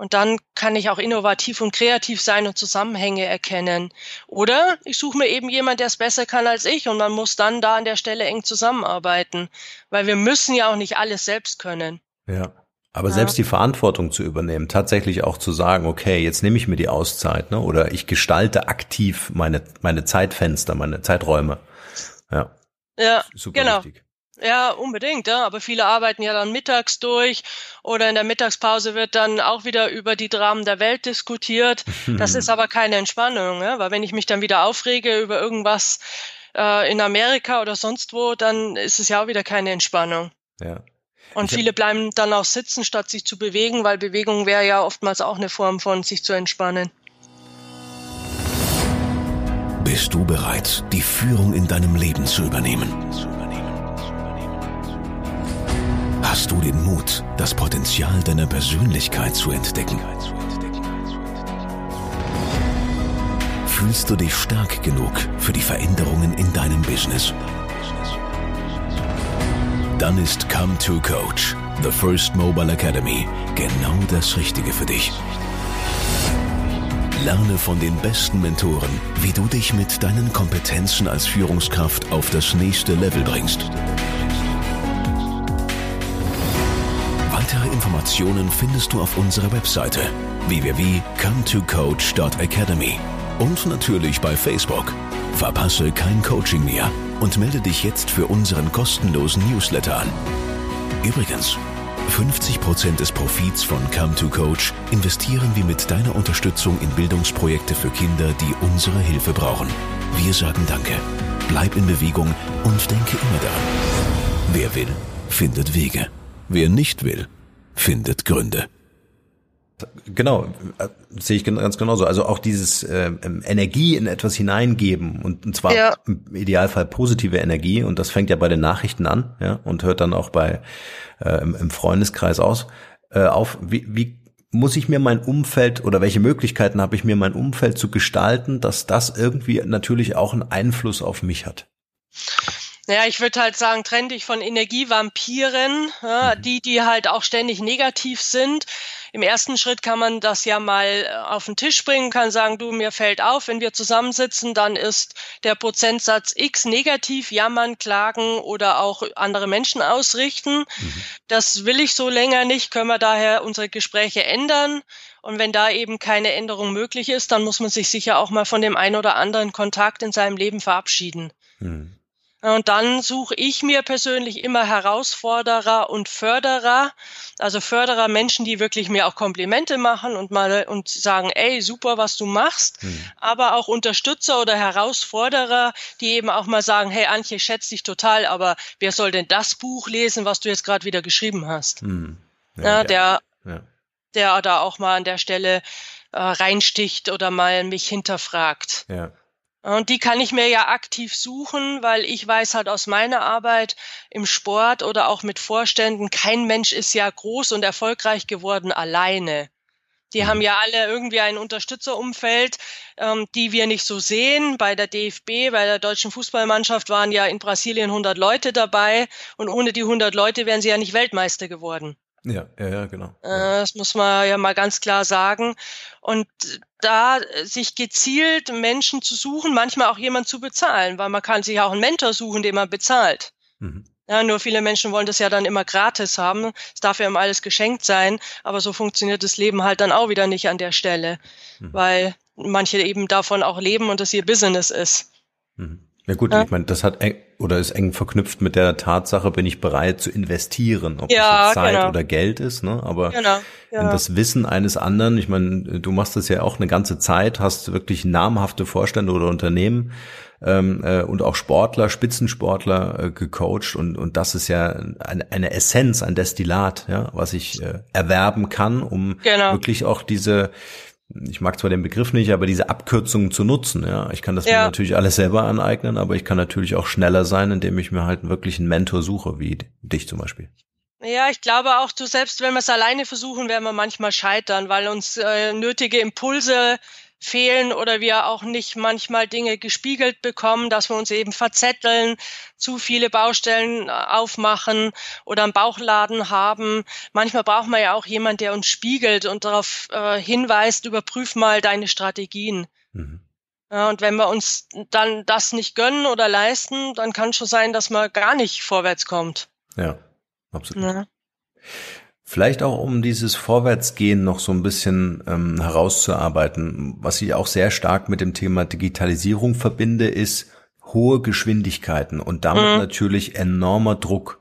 und dann kann ich auch innovativ und kreativ sein und Zusammenhänge erkennen. Oder ich suche mir eben jemand, der es besser kann als ich und man muss dann da an der Stelle eng zusammenarbeiten. Weil wir müssen ja auch nicht alles selbst können. Ja. Aber ja. selbst die Verantwortung zu übernehmen, tatsächlich auch zu sagen, okay, jetzt nehme ich mir die Auszeit, ne? Oder ich gestalte aktiv meine, meine Zeitfenster, meine Zeiträume. Ja. Ja, Super genau. Wichtig. Ja, unbedingt, ja. Aber viele arbeiten ja dann mittags durch oder in der Mittagspause wird dann auch wieder über die Dramen der Welt diskutiert. Das ist aber keine Entspannung, ja? weil wenn ich mich dann wieder aufrege über irgendwas äh, in Amerika oder sonst wo, dann ist es ja auch wieder keine Entspannung. Ja. Und viele bleiben dann auch sitzen, statt sich zu bewegen, weil Bewegung wäre ja oftmals auch eine Form von sich zu entspannen. Bist du bereit, die Führung in deinem Leben zu übernehmen? Hast du den Mut, das Potenzial deiner Persönlichkeit zu entdecken? Fühlst du dich stark genug für die Veränderungen in deinem Business? Dann ist Come to Coach, The First Mobile Academy, genau das Richtige für dich. Lerne von den besten Mentoren, wie du dich mit deinen Kompetenzen als Führungskraft auf das nächste Level bringst. Weitere Informationen findest du auf unserer Webseite www.cometocoach.academy und natürlich bei Facebook. Verpasse kein Coaching mehr und melde dich jetzt für unseren kostenlosen Newsletter an. Übrigens, 50% des Profits von Come to Coach investieren wir mit deiner Unterstützung in Bildungsprojekte für Kinder, die unsere Hilfe brauchen. Wir sagen Danke, bleib in Bewegung und denke immer daran. Wer will, findet Wege. Wer nicht will, findet Gründe. Genau, äh, sehe ich ganz genauso. Also auch dieses äh, Energie in etwas hineingeben und, und zwar ja. im Idealfall positive Energie und das fängt ja bei den Nachrichten an, ja, und hört dann auch bei äh, im, im Freundeskreis aus äh, auf. Wie, wie muss ich mir mein Umfeld oder welche Möglichkeiten habe ich mir mein Umfeld zu gestalten, dass das irgendwie natürlich auch einen Einfluss auf mich hat? Naja, ich würde halt sagen, trenn dich von Energievampiren, ja, mhm. die, die halt auch ständig negativ sind. Im ersten Schritt kann man das ja mal äh, auf den Tisch bringen, kann sagen, du, mir fällt auf, wenn wir zusammensitzen, dann ist der Prozentsatz X negativ, jammern, klagen oder auch andere Menschen ausrichten. Mhm. Das will ich so länger nicht, können wir daher unsere Gespräche ändern. Und wenn da eben keine Änderung möglich ist, dann muss man sich sicher auch mal von dem einen oder anderen Kontakt in seinem Leben verabschieden. Mhm. Und dann suche ich mir persönlich immer Herausforderer und Förderer, also Förderer Menschen, die wirklich mir auch Komplimente machen und mal und sagen, ey, super, was du machst, hm. aber auch Unterstützer oder Herausforderer, die eben auch mal sagen, hey, Antje, schätze dich total, aber wer soll denn das Buch lesen, was du jetzt gerade wieder geschrieben hast? Hm. Ja, ja, der, ja. der da auch mal an der Stelle äh, reinsticht oder mal mich hinterfragt. Ja. Und die kann ich mir ja aktiv suchen, weil ich weiß halt aus meiner Arbeit im Sport oder auch mit Vorständen, kein Mensch ist ja groß und erfolgreich geworden alleine. Die haben mhm. ja alle irgendwie ein Unterstützerumfeld, ähm, die wir nicht so sehen. Bei der DFB, bei der deutschen Fußballmannschaft waren ja in Brasilien 100 Leute dabei und ohne die 100 Leute wären sie ja nicht Weltmeister geworden. Ja, ja, ja, genau. Äh, das muss man ja mal ganz klar sagen. Und da sich gezielt Menschen zu suchen, manchmal auch jemand zu bezahlen, weil man kann sich auch einen Mentor suchen, den man bezahlt. Mhm. Ja, nur viele Menschen wollen das ja dann immer gratis haben. Es darf ja immer alles geschenkt sein, aber so funktioniert das Leben halt dann auch wieder nicht an der Stelle, mhm. weil manche eben davon auch leben und das ihr Business ist. Mhm. Ja gut, ja. ich meine, das hat eng, oder ist eng verknüpft mit der Tatsache, bin ich bereit zu investieren, ob ja, das Zeit genau. oder Geld ist, ne? Aber genau, ja. in das Wissen eines anderen, ich meine, du machst das ja auch eine ganze Zeit, hast wirklich namhafte Vorstände oder Unternehmen ähm, äh, und auch Sportler, Spitzensportler äh, gecoacht und und das ist ja eine, eine Essenz, ein Destillat, ja, was ich äh, erwerben kann, um genau. wirklich auch diese ich mag zwar den Begriff nicht, aber diese Abkürzungen zu nutzen. Ja, ich kann das ja. mir natürlich alles selber aneignen, aber ich kann natürlich auch schneller sein, indem ich mir halt wirklich einen Mentor suche, wie dich zum Beispiel. Ja, ich glaube auch, du selbst, wenn wir es alleine versuchen, werden wir manchmal scheitern, weil uns äh, nötige Impulse fehlen oder wir auch nicht manchmal Dinge gespiegelt bekommen, dass wir uns eben verzetteln, zu viele Baustellen äh, aufmachen oder einen Bauchladen haben. Manchmal braucht man ja auch jemand, der uns spiegelt und darauf äh, hinweist, überprüf mal deine Strategien. Mhm. Ja, und wenn wir uns dann das nicht gönnen oder leisten, dann kann schon sein, dass man gar nicht vorwärts kommt. Ja, absolut. Ja. Vielleicht auch, um dieses Vorwärtsgehen noch so ein bisschen ähm, herauszuarbeiten. Was ich auch sehr stark mit dem Thema Digitalisierung verbinde, ist hohe Geschwindigkeiten und damit mhm. natürlich enormer Druck.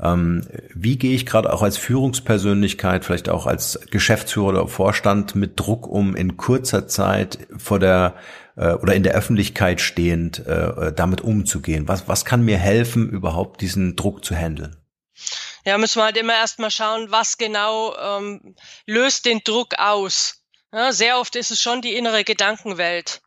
Ähm, wie gehe ich gerade auch als Führungspersönlichkeit, vielleicht auch als Geschäftsführer oder Vorstand mit Druck um, in kurzer Zeit vor der äh, oder in der Öffentlichkeit stehend äh, damit umzugehen? Was, was kann mir helfen, überhaupt diesen Druck zu handeln? Ja, müssen wir halt immer erstmal schauen, was genau ähm, löst den Druck aus. Ja, sehr oft ist es schon die innere Gedankenwelt.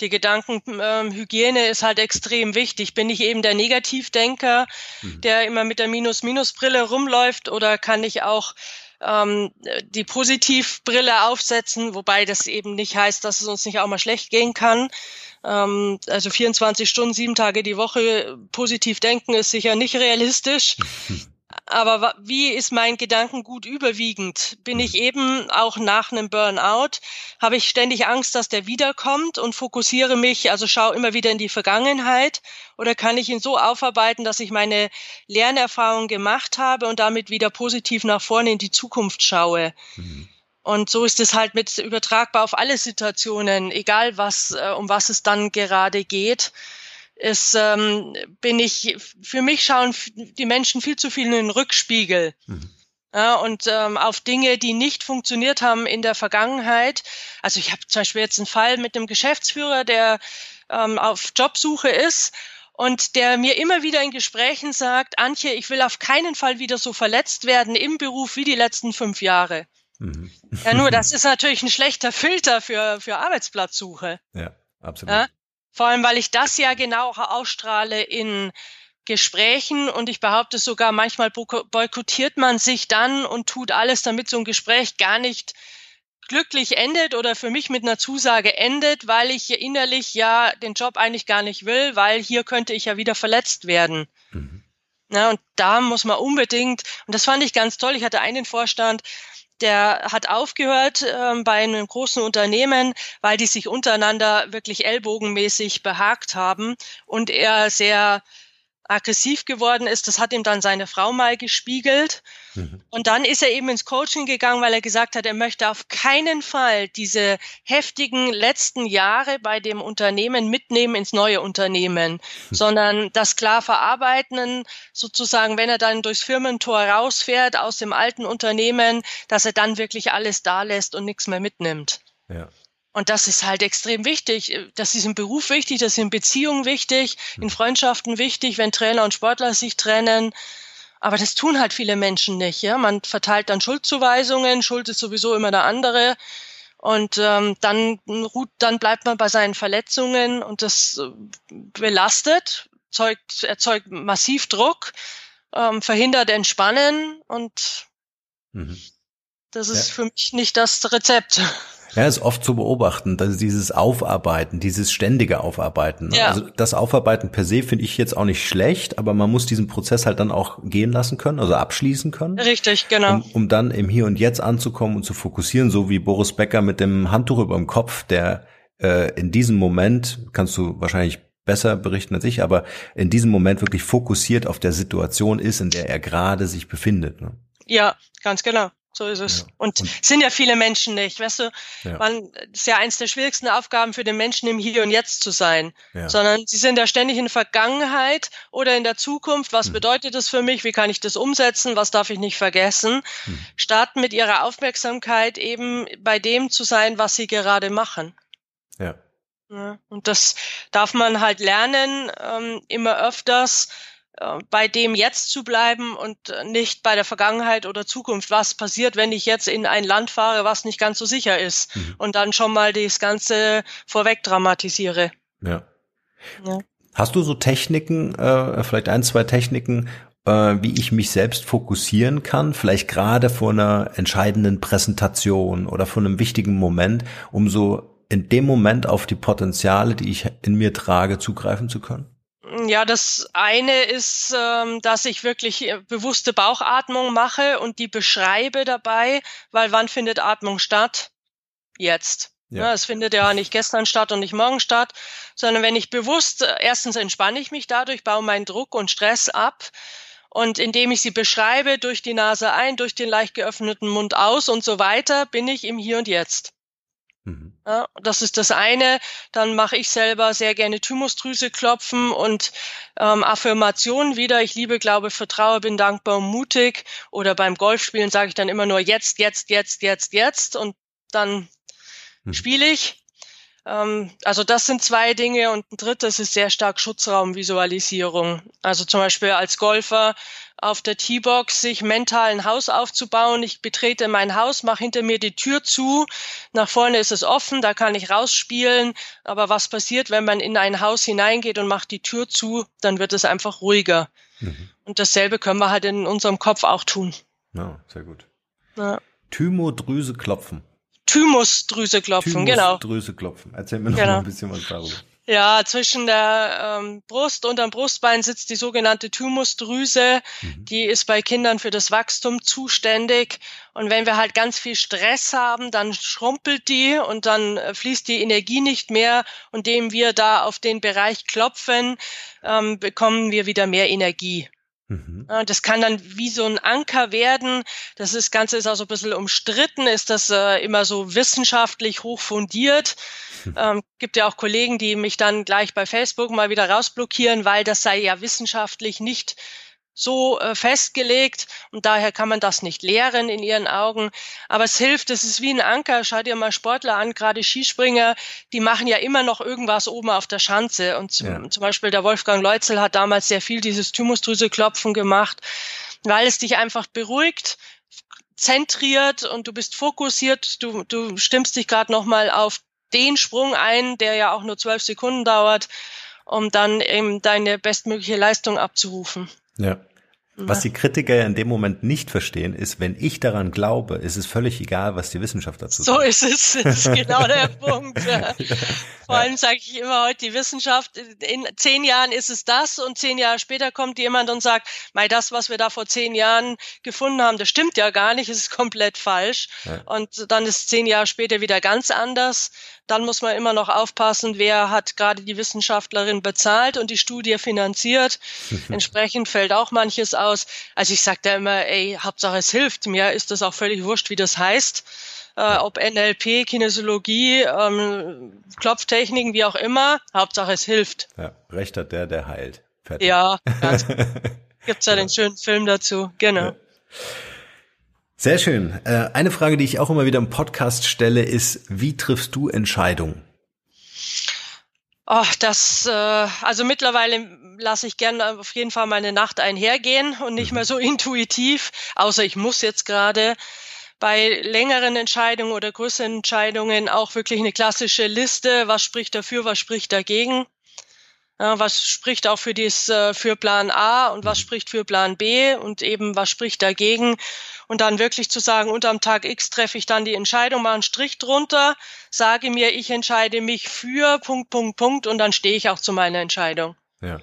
Die Gedankenhygiene ähm, ist halt extrem wichtig. Bin ich eben der Negativdenker, mhm. der immer mit der Minus-Minus-Brille rumläuft oder kann ich auch ähm, die Positivbrille aufsetzen, wobei das eben nicht heißt, dass es uns nicht auch mal schlecht gehen kann. Ähm, also 24 Stunden, sieben Tage die Woche positiv denken ist sicher nicht realistisch. aber wie ist mein Gedankengut überwiegend? Bin ich eben auch nach einem Burnout? Habe ich ständig Angst, dass der wiederkommt und fokussiere mich, also schaue immer wieder in die Vergangenheit? Oder kann ich ihn so aufarbeiten, dass ich meine Lernerfahrung gemacht habe und damit wieder positiv nach vorne in die Zukunft schaue? Mhm. Und so ist es halt mit übertragbar auf alle Situationen, egal was, äh, um was es dann gerade geht ist, ähm, bin ich, für mich schauen die Menschen viel zu viel in den Rückspiegel. Mhm. Ja, und ähm, auf Dinge, die nicht funktioniert haben in der Vergangenheit. Also ich habe zum Beispiel jetzt einen Fall mit einem Geschäftsführer, der ähm, auf Jobsuche ist und der mir immer wieder in Gesprächen sagt, Antje, ich will auf keinen Fall wieder so verletzt werden im Beruf wie die letzten fünf Jahre. Mhm. Ja, nur das ist natürlich ein schlechter Filter für, für Arbeitsplatzsuche. Ja, absolut. Ja? Vor allem, weil ich das ja genau auch ausstrahle in Gesprächen und ich behaupte sogar, manchmal boykottiert man sich dann und tut alles, damit so ein Gespräch gar nicht glücklich endet oder für mich mit einer Zusage endet, weil ich innerlich ja den Job eigentlich gar nicht will, weil hier könnte ich ja wieder verletzt werden. Mhm. Ja, und da muss man unbedingt, und das fand ich ganz toll, ich hatte einen Vorstand, der hat aufgehört ähm, bei einem großen Unternehmen, weil die sich untereinander wirklich ellbogenmäßig behagt haben und er sehr aggressiv geworden ist. Das hat ihm dann seine Frau mal gespiegelt. Mhm. Und dann ist er eben ins Coaching gegangen, weil er gesagt hat, er möchte auf keinen Fall diese heftigen letzten Jahre bei dem Unternehmen mitnehmen ins neue Unternehmen, mhm. sondern das klar verarbeiten, sozusagen, wenn er dann durchs Firmentor rausfährt aus dem alten Unternehmen, dass er dann wirklich alles da lässt und nichts mehr mitnimmt. Ja. Und das ist halt extrem wichtig. Das ist im Beruf wichtig, das ist in Beziehungen wichtig, in hm. Freundschaften wichtig, wenn Trainer und Sportler sich trennen. Aber das tun halt viele Menschen nicht. Ja? Man verteilt dann Schuldzuweisungen, Schuld ist sowieso immer der andere. Und ähm, dann, ruht, dann bleibt man bei seinen Verletzungen und das äh, belastet, zeugt, erzeugt massiv Druck, ähm, verhindert Entspannen und mhm. das ist ja. für mich nicht das Rezept. Ja, ist oft zu beobachten, dass dieses Aufarbeiten, dieses ständige Aufarbeiten. Ne? Ja. Also das Aufarbeiten per se finde ich jetzt auch nicht schlecht, aber man muss diesen Prozess halt dann auch gehen lassen können, also abschließen können. Richtig, genau. Um, um dann im Hier und Jetzt anzukommen und zu fokussieren, so wie Boris Becker mit dem Handtuch über dem Kopf, der äh, in diesem Moment, kannst du wahrscheinlich besser berichten als ich, aber in diesem Moment wirklich fokussiert auf der Situation ist, in der er gerade sich befindet. Ne? Ja, ganz genau. So ist es. Ja. Und, und, sind ja viele Menschen nicht, weißt du? Ja. Man, ist ja eins der schwierigsten Aufgaben für den Menschen, im Hier und Jetzt zu sein. Ja. Sondern sie sind ja ständig in der Vergangenheit oder in der Zukunft. Was hm. bedeutet das für mich? Wie kann ich das umsetzen? Was darf ich nicht vergessen? Hm. Statt mit ihrer Aufmerksamkeit eben bei dem zu sein, was sie gerade machen. Ja. ja und das darf man halt lernen, ähm, immer öfters bei dem jetzt zu bleiben und nicht bei der Vergangenheit oder Zukunft. Was passiert, wenn ich jetzt in ein Land fahre, was nicht ganz so sicher ist mhm. und dann schon mal das Ganze vorweg dramatisiere. Ja. ja. Hast du so Techniken, äh, vielleicht ein, zwei Techniken, äh, wie ich mich selbst fokussieren kann, vielleicht gerade vor einer entscheidenden Präsentation oder vor einem wichtigen Moment, um so in dem Moment auf die Potenziale, die ich in mir trage, zugreifen zu können? Ja, das eine ist, ähm, dass ich wirklich äh, bewusste Bauchatmung mache und die beschreibe dabei, weil wann findet Atmung statt? Jetzt. Ja. ja. es findet ja nicht gestern statt und nicht morgen statt, sondern wenn ich bewusst, äh, erstens entspanne ich mich dadurch, baue meinen Druck und Stress ab. Und indem ich sie beschreibe, durch die Nase ein, durch den leicht geöffneten Mund aus und so weiter, bin ich im Hier und Jetzt. Mhm. Ja, das ist das eine. Dann mache ich selber sehr gerne Thymusdrüse klopfen und ähm, Affirmationen wieder. Ich liebe, glaube, vertraue, bin dankbar und mutig. Oder beim Golfspielen sage ich dann immer nur jetzt, jetzt, jetzt, jetzt, jetzt und dann mhm. spiele ich. Ähm, also das sind zwei Dinge und ein drittes ist sehr stark Schutzraumvisualisierung. Also zum Beispiel als Golfer auf der T-Box sich mental ein Haus aufzubauen. Ich betrete mein Haus, mache hinter mir die Tür zu. Nach vorne ist es offen, da kann ich rausspielen. Aber was passiert, wenn man in ein Haus hineingeht und macht die Tür zu? Dann wird es einfach ruhiger. Mhm. Und dasselbe können wir halt in unserem Kopf auch tun. Ja, sehr gut. Ja. Thymodrüse klopfen. Thymusdrüse klopfen, genau. Thymusdrüse klopfen. Erzähl mir noch genau. mal ein bisschen was darüber. Ja, zwischen der ähm, Brust und dem Brustbein sitzt die sogenannte Thymusdrüse. Mhm. Die ist bei Kindern für das Wachstum zuständig. Und wenn wir halt ganz viel Stress haben, dann schrumpelt die und dann äh, fließt die Energie nicht mehr. Und indem wir da auf den Bereich klopfen, ähm, bekommen wir wieder mehr Energie. Mhm. Das kann dann wie so ein Anker werden. Das ist, Ganze ist auch so ein bisschen umstritten, ist das äh, immer so wissenschaftlich hoch fundiert. Mhm. Ähm, gibt ja auch Kollegen, die mich dann gleich bei Facebook mal wieder rausblockieren, weil das sei ja wissenschaftlich nicht so äh, festgelegt und daher kann man das nicht lehren in ihren Augen. Aber es hilft, es ist wie ein Anker. Schau dir mal Sportler an, gerade Skispringer, die machen ja immer noch irgendwas oben auf der Schanze. Und zum, ja. zum Beispiel der Wolfgang Leutzel hat damals sehr viel dieses Thymusdrüseklopfen gemacht, weil es dich einfach beruhigt, zentriert und du bist fokussiert. Du, du stimmst dich gerade nochmal auf den Sprung ein, der ja auch nur zwölf Sekunden dauert, um dann eben deine bestmögliche Leistung abzurufen. Ja. Was die Kritiker ja in dem Moment nicht verstehen, ist, wenn ich daran glaube, ist es völlig egal, was die Wissenschaft dazu sagt. So ist es, das ist genau der Punkt. Ja. Vor allem sage ich immer heute, die Wissenschaft, in zehn Jahren ist es das und zehn Jahre später kommt jemand und sagt, mei, das, was wir da vor zehn Jahren gefunden haben, das stimmt ja gar nicht, es ist komplett falsch. Ja. Und dann ist zehn Jahre später wieder ganz anders. Dann muss man immer noch aufpassen, wer hat gerade die Wissenschaftlerin bezahlt und die Studie finanziert. Entsprechend fällt auch manches aus. Also ich sage da immer, ey, Hauptsache es hilft. Mir ist das auch völlig wurscht, wie das heißt. Äh, ob NLP, Kinesiologie, ähm, Klopftechniken, wie auch immer. Hauptsache es hilft. Ja, recht hat der, der heilt. Fertig. Ja, ganz gibt's ja, ja den schönen Film dazu. Genau. Ja. Sehr schön. Äh, eine Frage, die ich auch immer wieder im Podcast stelle, ist, wie triffst du Entscheidungen? Oh, das, äh, also mittlerweile lasse ich gerne auf jeden Fall meine Nacht einhergehen und nicht mhm. mehr so intuitiv, außer ich muss jetzt gerade bei längeren Entscheidungen oder größeren Entscheidungen auch wirklich eine klassische Liste, was spricht dafür, was spricht dagegen. Ja, was spricht auch für dies, äh, für Plan A und was spricht für Plan B und eben was spricht dagegen und dann wirklich zu sagen, unterm Tag X treffe ich dann die Entscheidung, mache einen Strich drunter, sage mir, ich entscheide mich für Punkt, Punkt, Punkt und dann stehe ich auch zu meiner Entscheidung. Ja.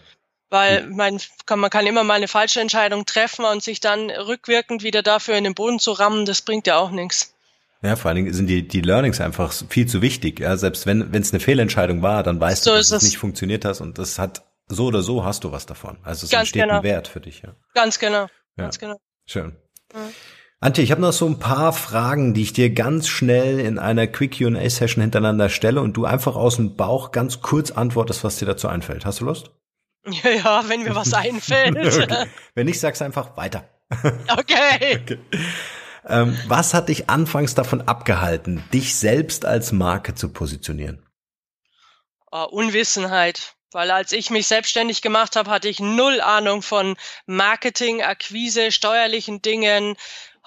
Weil mein, kann, man kann immer mal eine falsche Entscheidung treffen und sich dann rückwirkend wieder dafür in den Boden zu rammen, das bringt ja auch nichts. Ja, vor allen Dingen sind die, die Learnings einfach viel zu wichtig. Ja, selbst wenn es eine Fehlentscheidung war, dann weißt so du, dass es nicht funktioniert hast und das hat so oder so hast du was davon. Also es Ganz entsteht genau. ein Wert für dich. Ja. Ganz genau. Ja. Ganz genau. Schön. Ja. Antje, ich habe noch so ein paar Fragen, die ich dir ganz schnell in einer Quick Q&A-Session hintereinander stelle und du einfach aus dem Bauch ganz kurz antwortest, was dir dazu einfällt. Hast du Lust? Ja, ja wenn mir was einfällt. okay. Wenn nicht, sag's einfach weiter. okay. okay. Ähm, was hat dich anfangs davon abgehalten, dich selbst als Marke zu positionieren? Uh, Unwissenheit. Weil als ich mich selbstständig gemacht habe, hatte ich null Ahnung von Marketing, Akquise, steuerlichen Dingen,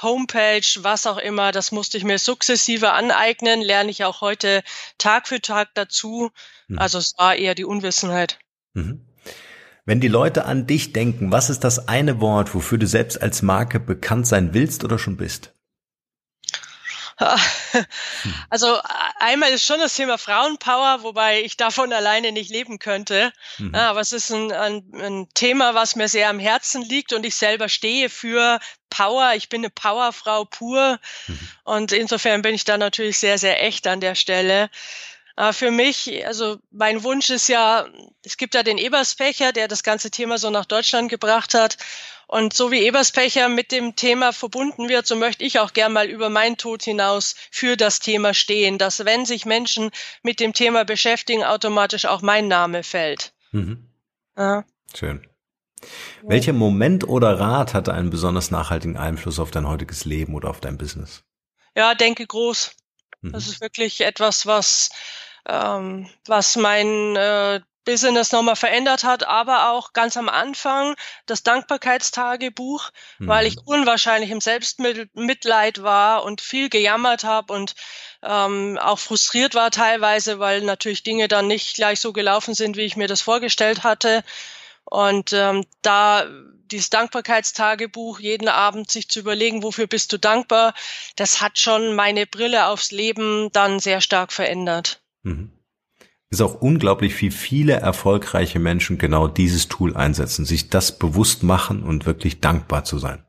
Homepage, was auch immer. Das musste ich mir sukzessive aneignen, lerne ich auch heute Tag für Tag dazu. Mhm. Also es war eher die Unwissenheit. Mhm. Wenn die Leute an dich denken, was ist das eine Wort, wofür du selbst als Marke bekannt sein willst oder schon bist? Also einmal ist schon das Thema Frauenpower, wobei ich davon alleine nicht leben könnte. Mhm. Aber es ist ein, ein, ein, Thema, was mir sehr am Herzen liegt und ich selber stehe für Power. Ich bin eine Powerfrau pur mhm. und insofern bin ich da natürlich sehr, sehr echt an der Stelle. Äh, für mich, also mein Wunsch ist ja, es gibt ja den Eberspecher, der das ganze Thema so nach Deutschland gebracht hat. Und so wie Eberspecher mit dem Thema verbunden wird, so möchte ich auch gern mal über meinen Tod hinaus für das Thema stehen, dass wenn sich Menschen mit dem Thema beschäftigen, automatisch auch mein Name fällt. Mhm. Ja. Schön. Welcher Moment oder Rat hatte einen besonders nachhaltigen Einfluss auf dein heutiges Leben oder auf dein Business? Ja, denke groß. Mhm. Das ist wirklich etwas, was, ähm, was mein äh, Business nochmal verändert hat, aber auch ganz am Anfang das Dankbarkeitstagebuch, mhm. weil ich mhm. unwahrscheinlich im Selbstmitleid war und viel gejammert habe und ähm, auch frustriert war teilweise, weil natürlich Dinge dann nicht gleich so gelaufen sind, wie ich mir das vorgestellt hatte. Und ähm, da dieses Dankbarkeitstagebuch, jeden Abend sich zu überlegen, wofür bist du dankbar, das hat schon meine Brille aufs Leben dann sehr stark verändert. Mhm. Ist auch unglaublich, wie viele erfolgreiche Menschen genau dieses Tool einsetzen, sich das bewusst machen und wirklich dankbar zu sein.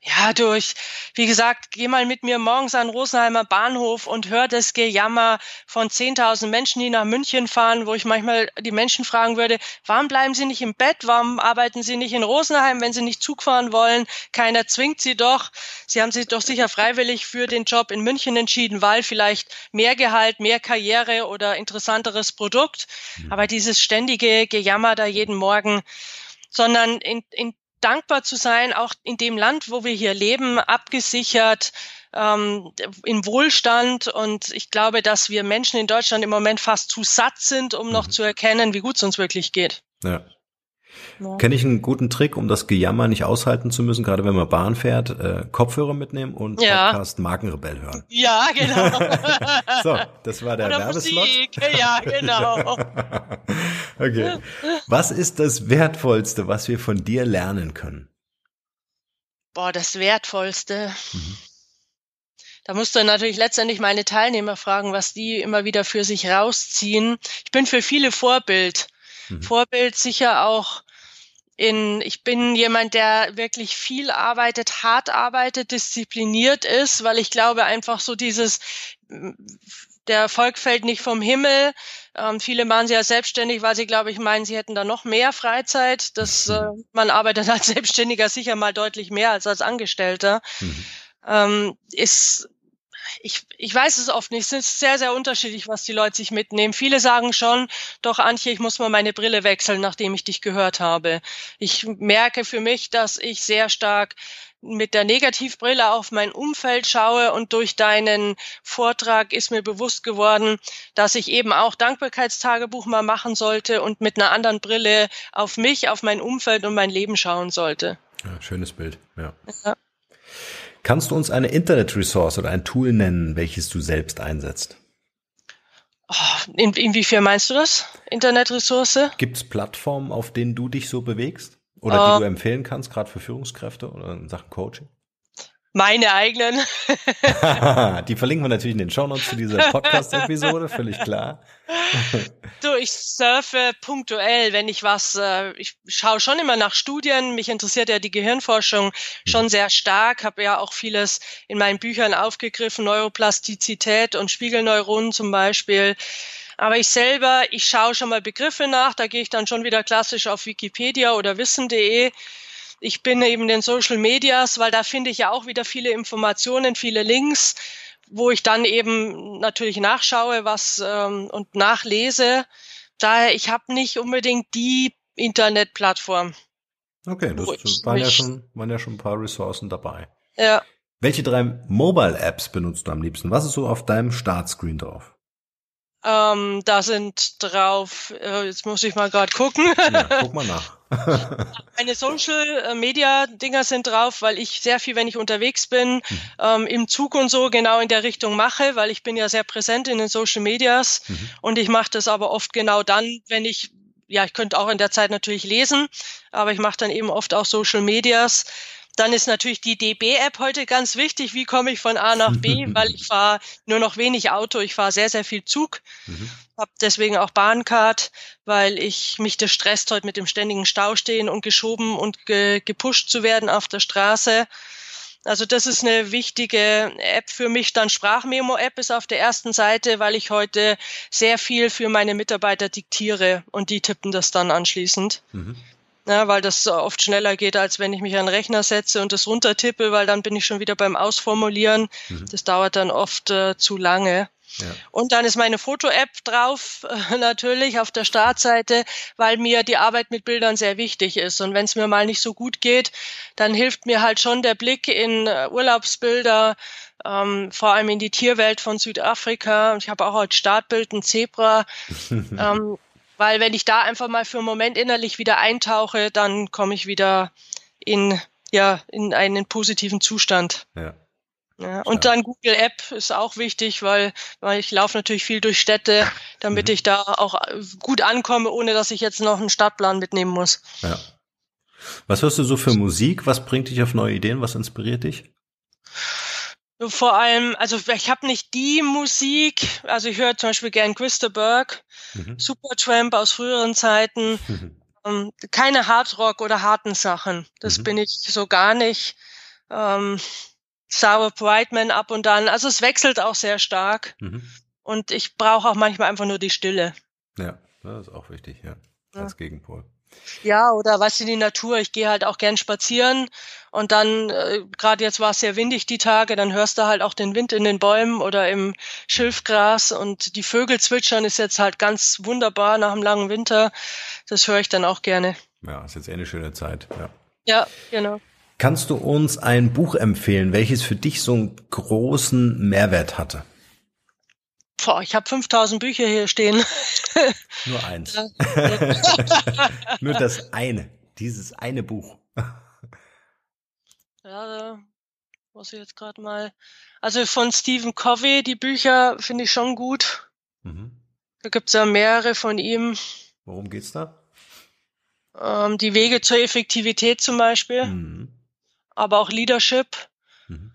Ja, durch, wie gesagt, geh mal mit mir morgens an Rosenheimer Bahnhof und hör das Gejammer von 10.000 Menschen, die nach München fahren, wo ich manchmal die Menschen fragen würde, warum bleiben sie nicht im Bett? Warum arbeiten sie nicht in Rosenheim, wenn sie nicht Zug fahren wollen? Keiner zwingt sie doch. Sie haben sich doch sicher freiwillig für den Job in München entschieden, weil vielleicht mehr Gehalt, mehr Karriere oder interessanteres Produkt. Mhm. Aber dieses ständige Gejammer da jeden Morgen, sondern in, in dankbar zu sein, auch in dem Land, wo wir hier leben, abgesichert, ähm, im Wohlstand. Und ich glaube, dass wir Menschen in Deutschland im Moment fast zu satt sind, um mhm. noch zu erkennen, wie gut es uns wirklich geht. Ja. Ja. Kenne ich einen guten Trick, um das Gejammer nicht aushalten zu müssen, gerade wenn man Bahn fährt, äh, Kopfhörer mitnehmen und ja. Podcast Markenrebell hören. Ja, genau. so, das war der Oder Werbeslot. Musik. Ja, genau. okay. Was ist das Wertvollste, was wir von dir lernen können? Boah, das Wertvollste. Mhm. Da musst du natürlich letztendlich meine Teilnehmer fragen, was die immer wieder für sich rausziehen. Ich bin für viele Vorbild. Mhm. Vorbild sicher auch in, ich bin jemand, der wirklich viel arbeitet, hart arbeitet, diszipliniert ist, weil ich glaube einfach so dieses der Erfolg fällt nicht vom Himmel. Ähm, viele machen sie ja selbstständig, weil sie, glaube ich, meinen, sie hätten da noch mehr Freizeit. Das, äh, man arbeitet als Selbstständiger sicher mal deutlich mehr als als Angestellter. Mhm. Ähm, ist ich, ich weiß es oft nicht. Es ist sehr, sehr unterschiedlich, was die Leute sich mitnehmen. Viele sagen schon, doch Antje, ich muss mal meine Brille wechseln, nachdem ich dich gehört habe. Ich merke für mich, dass ich sehr stark mit der Negativbrille auf mein Umfeld schaue und durch deinen Vortrag ist mir bewusst geworden, dass ich eben auch Dankbarkeitstagebuch mal machen sollte und mit einer anderen Brille auf mich, auf mein Umfeld und mein Leben schauen sollte. Ja, schönes Bild, ja. ja. Kannst du uns eine Internet-Resource oder ein Tool nennen, welches du selbst einsetzt? Oh, in, inwiefern meinst du das? Internet-Ressource? Gibt es Plattformen, auf denen du dich so bewegst? Oder die uh, du empfehlen kannst, gerade für Führungskräfte oder in Sachen Coaching? Meine eigenen. die verlinken wir natürlich in den Shownotes zu dieser Podcast-Episode, völlig klar. du, ich surfe punktuell, wenn ich was, äh, ich schaue schon immer nach Studien, mich interessiert ja die Gehirnforschung schon mhm. sehr stark, habe ja auch vieles in meinen Büchern aufgegriffen, Neuroplastizität und Spiegelneuronen zum Beispiel. Aber ich selber, ich schaue schon mal Begriffe nach, da gehe ich dann schon wieder klassisch auf Wikipedia oder wissen.de. Ich bin eben den Social Medias, weil da finde ich ja auch wieder viele Informationen, viele Links, wo ich dann eben natürlich nachschaue, was ähm, und nachlese. Daher, ich habe nicht unbedingt die Internetplattform. Okay, das waren ja, schon, waren ja schon ein paar Ressourcen dabei. Ja. Welche drei Mobile-Apps benutzt du am liebsten? Was ist so auf deinem Startscreen drauf? Ähm, da sind drauf, äh, jetzt muss ich mal gerade gucken. Ja, guck mal nach. Meine Social äh, Media Dinger sind drauf, weil ich sehr viel, wenn ich unterwegs bin, mhm. ähm, im Zug und so genau in der Richtung mache, weil ich bin ja sehr präsent in den Social Medias mhm. und ich mache das aber oft genau dann, wenn ich ja, ich könnte auch in der Zeit natürlich lesen, aber ich mache dann eben oft auch Social Medias. Dann ist natürlich die DB-App heute ganz wichtig. Wie komme ich von A nach B? Weil ich fahre nur noch wenig Auto, ich fahre sehr, sehr viel Zug. Mhm. Habe deswegen auch Bahncard, weil ich mich das stresst heute mit dem ständigen Stau stehen und geschoben und ge gepusht zu werden auf der Straße. Also das ist eine wichtige App für mich. Dann Sprachmemo-App ist auf der ersten Seite, weil ich heute sehr viel für meine Mitarbeiter diktiere und die tippen das dann anschließend. Mhm ja, weil das oft schneller geht, als wenn ich mich an den Rechner setze und das runtertippe, weil dann bin ich schon wieder beim Ausformulieren. Mhm. Das dauert dann oft äh, zu lange. Ja. Und dann ist meine Foto-App drauf, äh, natürlich auf der Startseite, weil mir die Arbeit mit Bildern sehr wichtig ist. Und wenn es mir mal nicht so gut geht, dann hilft mir halt schon der Blick in äh, Urlaubsbilder, ähm, vor allem in die Tierwelt von Südafrika. Ich habe auch als Startbild ein Zebra. ähm, weil wenn ich da einfach mal für einen Moment innerlich wieder eintauche, dann komme ich wieder in, ja, in einen positiven Zustand. Ja. Ja, und dann Google App ist auch wichtig, weil, weil ich laufe natürlich viel durch Städte, damit mhm. ich da auch gut ankomme, ohne dass ich jetzt noch einen Stadtplan mitnehmen muss. Ja. Was hörst du so für Musik? Was bringt dich auf neue Ideen? Was inspiriert dich? Vor allem, also ich habe nicht die Musik, also ich höre zum Beispiel gern Christa Burke, mhm. Supertramp aus früheren Zeiten, mhm. ähm, keine Hardrock oder harten Sachen. Das mhm. bin ich so gar nicht. Ähm, Sour Brightman ab und dann. Also es wechselt auch sehr stark. Mhm. Und ich brauche auch manchmal einfach nur die Stille. Ja, das ist auch wichtig, ja. Als ja. Gegenpol. Ja, oder was in die Natur. Ich gehe halt auch gern spazieren und dann, äh, gerade jetzt war es sehr windig die Tage, dann hörst du halt auch den Wind in den Bäumen oder im Schilfgras und die Vögel zwitschern ist jetzt halt ganz wunderbar nach einem langen Winter. Das höre ich dann auch gerne. Ja, ist jetzt eh eine schöne Zeit. Ja, ja genau. Kannst du uns ein Buch empfehlen, welches für dich so einen großen Mehrwert hatte? Boah, ich habe 5000 Bücher hier stehen. Nur eins. Nur das eine, dieses eine Buch. Ja, da muss ich jetzt gerade mal. Also von Stephen Covey, die Bücher finde ich schon gut. Mhm. Da gibt's ja mehrere von ihm. Worum geht's da? Ähm, die Wege zur Effektivität zum Beispiel. Mhm. Aber auch Leadership. Mhm.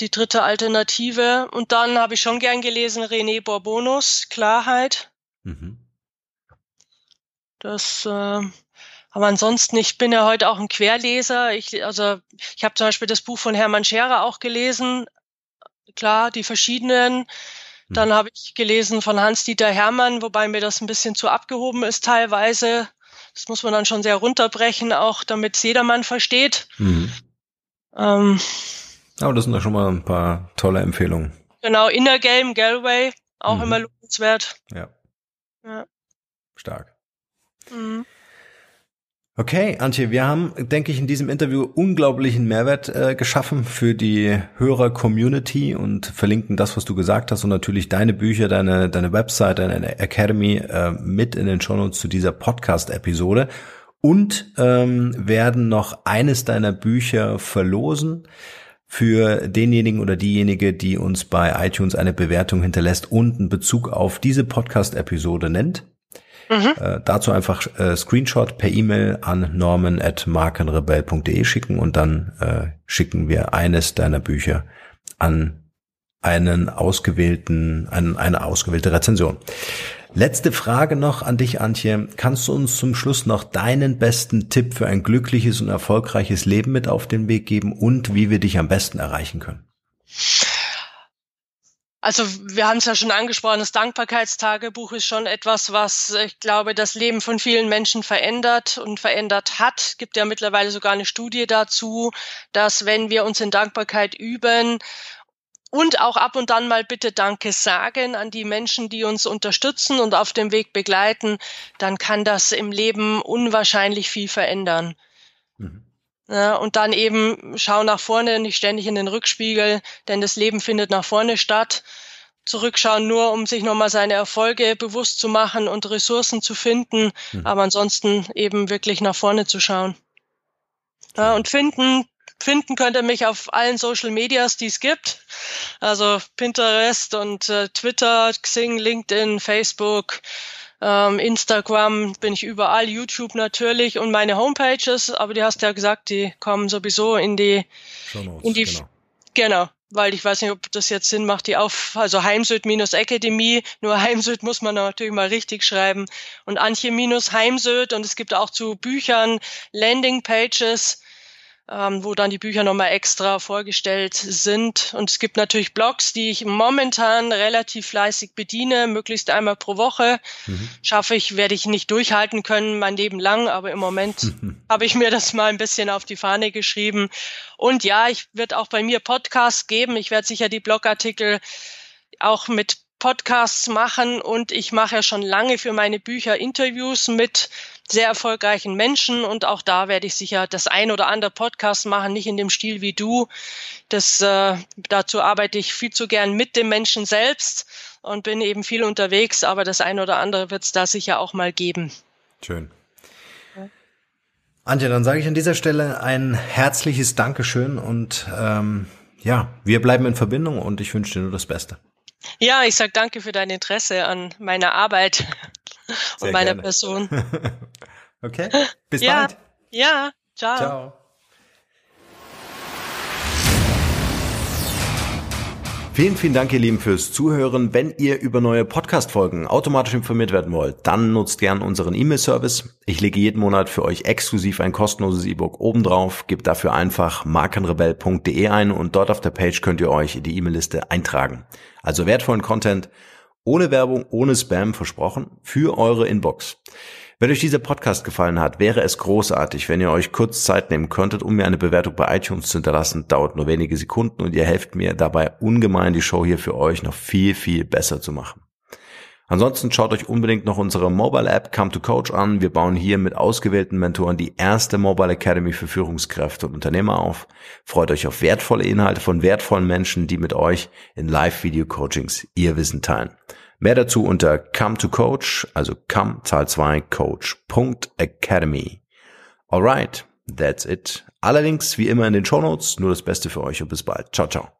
Die dritte Alternative. Und dann habe ich schon gern gelesen René Bourbonus, Klarheit. Mhm. Das, äh, aber ansonsten, ich bin ja heute auch ein Querleser. Ich, also ich habe zum Beispiel das Buch von Hermann Scherer auch gelesen. Klar, die verschiedenen. Dann habe ich gelesen von Hans-Dieter Hermann, wobei mir das ein bisschen zu abgehoben ist teilweise. Das muss man dann schon sehr runterbrechen, auch damit es jedermann versteht. Mhm. Ähm, Aber das sind doch schon mal ein paar tolle Empfehlungen. Genau, Inner Game, Galway, auch mhm. immer lohnenswert. Ja. ja. Stark. Mhm. Okay, Antje, wir haben, denke ich, in diesem Interview unglaublichen Mehrwert äh, geschaffen für die Hörer-Community und verlinken das, was du gesagt hast und natürlich deine Bücher, deine, deine Website, deine Academy äh, mit in den Shownotes zu dieser Podcast-Episode und ähm, werden noch eines deiner Bücher verlosen für denjenigen oder diejenige, die uns bei iTunes eine Bewertung hinterlässt und einen Bezug auf diese Podcast-Episode nennt. Mhm. Äh, dazu einfach äh, Screenshot per E-Mail an norman.markenrebell.de schicken und dann äh, schicken wir eines deiner Bücher an einen ausgewählten, an eine ausgewählte Rezension. Letzte Frage noch an dich, Antje. Kannst du uns zum Schluss noch deinen besten Tipp für ein glückliches und erfolgreiches Leben mit auf den Weg geben und wie wir dich am besten erreichen können? Also wir haben es ja schon angesprochen, das Dankbarkeitstagebuch ist schon etwas, was ich glaube, das Leben von vielen Menschen verändert und verändert hat. Es gibt ja mittlerweile sogar eine Studie dazu, dass wenn wir uns in Dankbarkeit üben und auch ab und dann mal bitte Danke sagen an die Menschen, die uns unterstützen und auf dem Weg begleiten, dann kann das im Leben unwahrscheinlich viel verändern. Mhm. Ja, und dann eben schau nach vorne, nicht ständig in den Rückspiegel, denn das Leben findet nach vorne statt. Zurückschauen nur, um sich nochmal seine Erfolge bewusst zu machen und Ressourcen zu finden, mhm. aber ansonsten eben wirklich nach vorne zu schauen. Ja, und finden, finden könnt ihr mich auf allen Social Medias, die es gibt. Also Pinterest und äh, Twitter, Xing, LinkedIn, Facebook, ähm, Instagram bin ich überall, YouTube natürlich und meine Homepages, aber die hast du ja gesagt, die kommen sowieso in die, in die, genau. genau. Weil ich weiß nicht, ob das jetzt Sinn macht, die auf, also Heimsöd-Akademie, nur Heimsöd muss man natürlich mal richtig schreiben und Antje-Heimsöd und es gibt auch zu Büchern Landingpages, ähm, wo dann die Bücher nochmal extra vorgestellt sind. Und es gibt natürlich Blogs, die ich momentan relativ fleißig bediene, möglichst einmal pro Woche. Mhm. Schaffe ich, werde ich nicht durchhalten können mein Leben lang, aber im Moment habe ich mir das mal ein bisschen auf die Fahne geschrieben. Und ja, ich werde auch bei mir Podcasts geben. Ich werde sicher die Blogartikel auch mit Podcasts machen und ich mache ja schon lange für meine Bücher Interviews mit sehr erfolgreichen Menschen und auch da werde ich sicher das ein oder andere Podcast machen, nicht in dem Stil wie du. Das, äh, dazu arbeite ich viel zu gern mit dem Menschen selbst und bin eben viel unterwegs, aber das ein oder andere wird es da sicher auch mal geben. Schön. Antje, dann sage ich an dieser Stelle ein herzliches Dankeschön und ähm, ja, wir bleiben in Verbindung und ich wünsche dir nur das Beste. Ja, ich sage danke für dein Interesse an meiner Arbeit und meiner gerne. Person. okay, bis ja. bald. Ja, ciao. Ciao. Vielen, vielen Dank, ihr Lieben, fürs Zuhören. Wenn ihr über neue Podcast-Folgen automatisch informiert werden wollt, dann nutzt gern unseren E-Mail-Service. Ich lege jeden Monat für euch exklusiv ein kostenloses E-Book obendrauf. Gebt dafür einfach markenrebell.de ein und dort auf der Page könnt ihr euch in die E-Mail-Liste eintragen. Also wertvollen Content ohne Werbung, ohne Spam versprochen für eure Inbox. Wenn euch dieser Podcast gefallen hat, wäre es großartig, wenn ihr euch kurz Zeit nehmen könntet, um mir eine Bewertung bei iTunes zu hinterlassen. Dauert nur wenige Sekunden und ihr helft mir dabei ungemein, die Show hier für euch noch viel, viel besser zu machen. Ansonsten schaut euch unbedingt noch unsere Mobile App Come to Coach an. Wir bauen hier mit ausgewählten Mentoren die erste Mobile Academy für Führungskräfte und Unternehmer auf. Freut euch auf wertvolle Inhalte von wertvollen Menschen, die mit euch in Live-Video-Coachings ihr Wissen teilen. Mehr dazu unter come to coach, also come Zahl 2 coach.academy. Alright, that's it. Allerdings wie immer in den Show Notes. Nur das Beste für euch und bis bald. Ciao, ciao.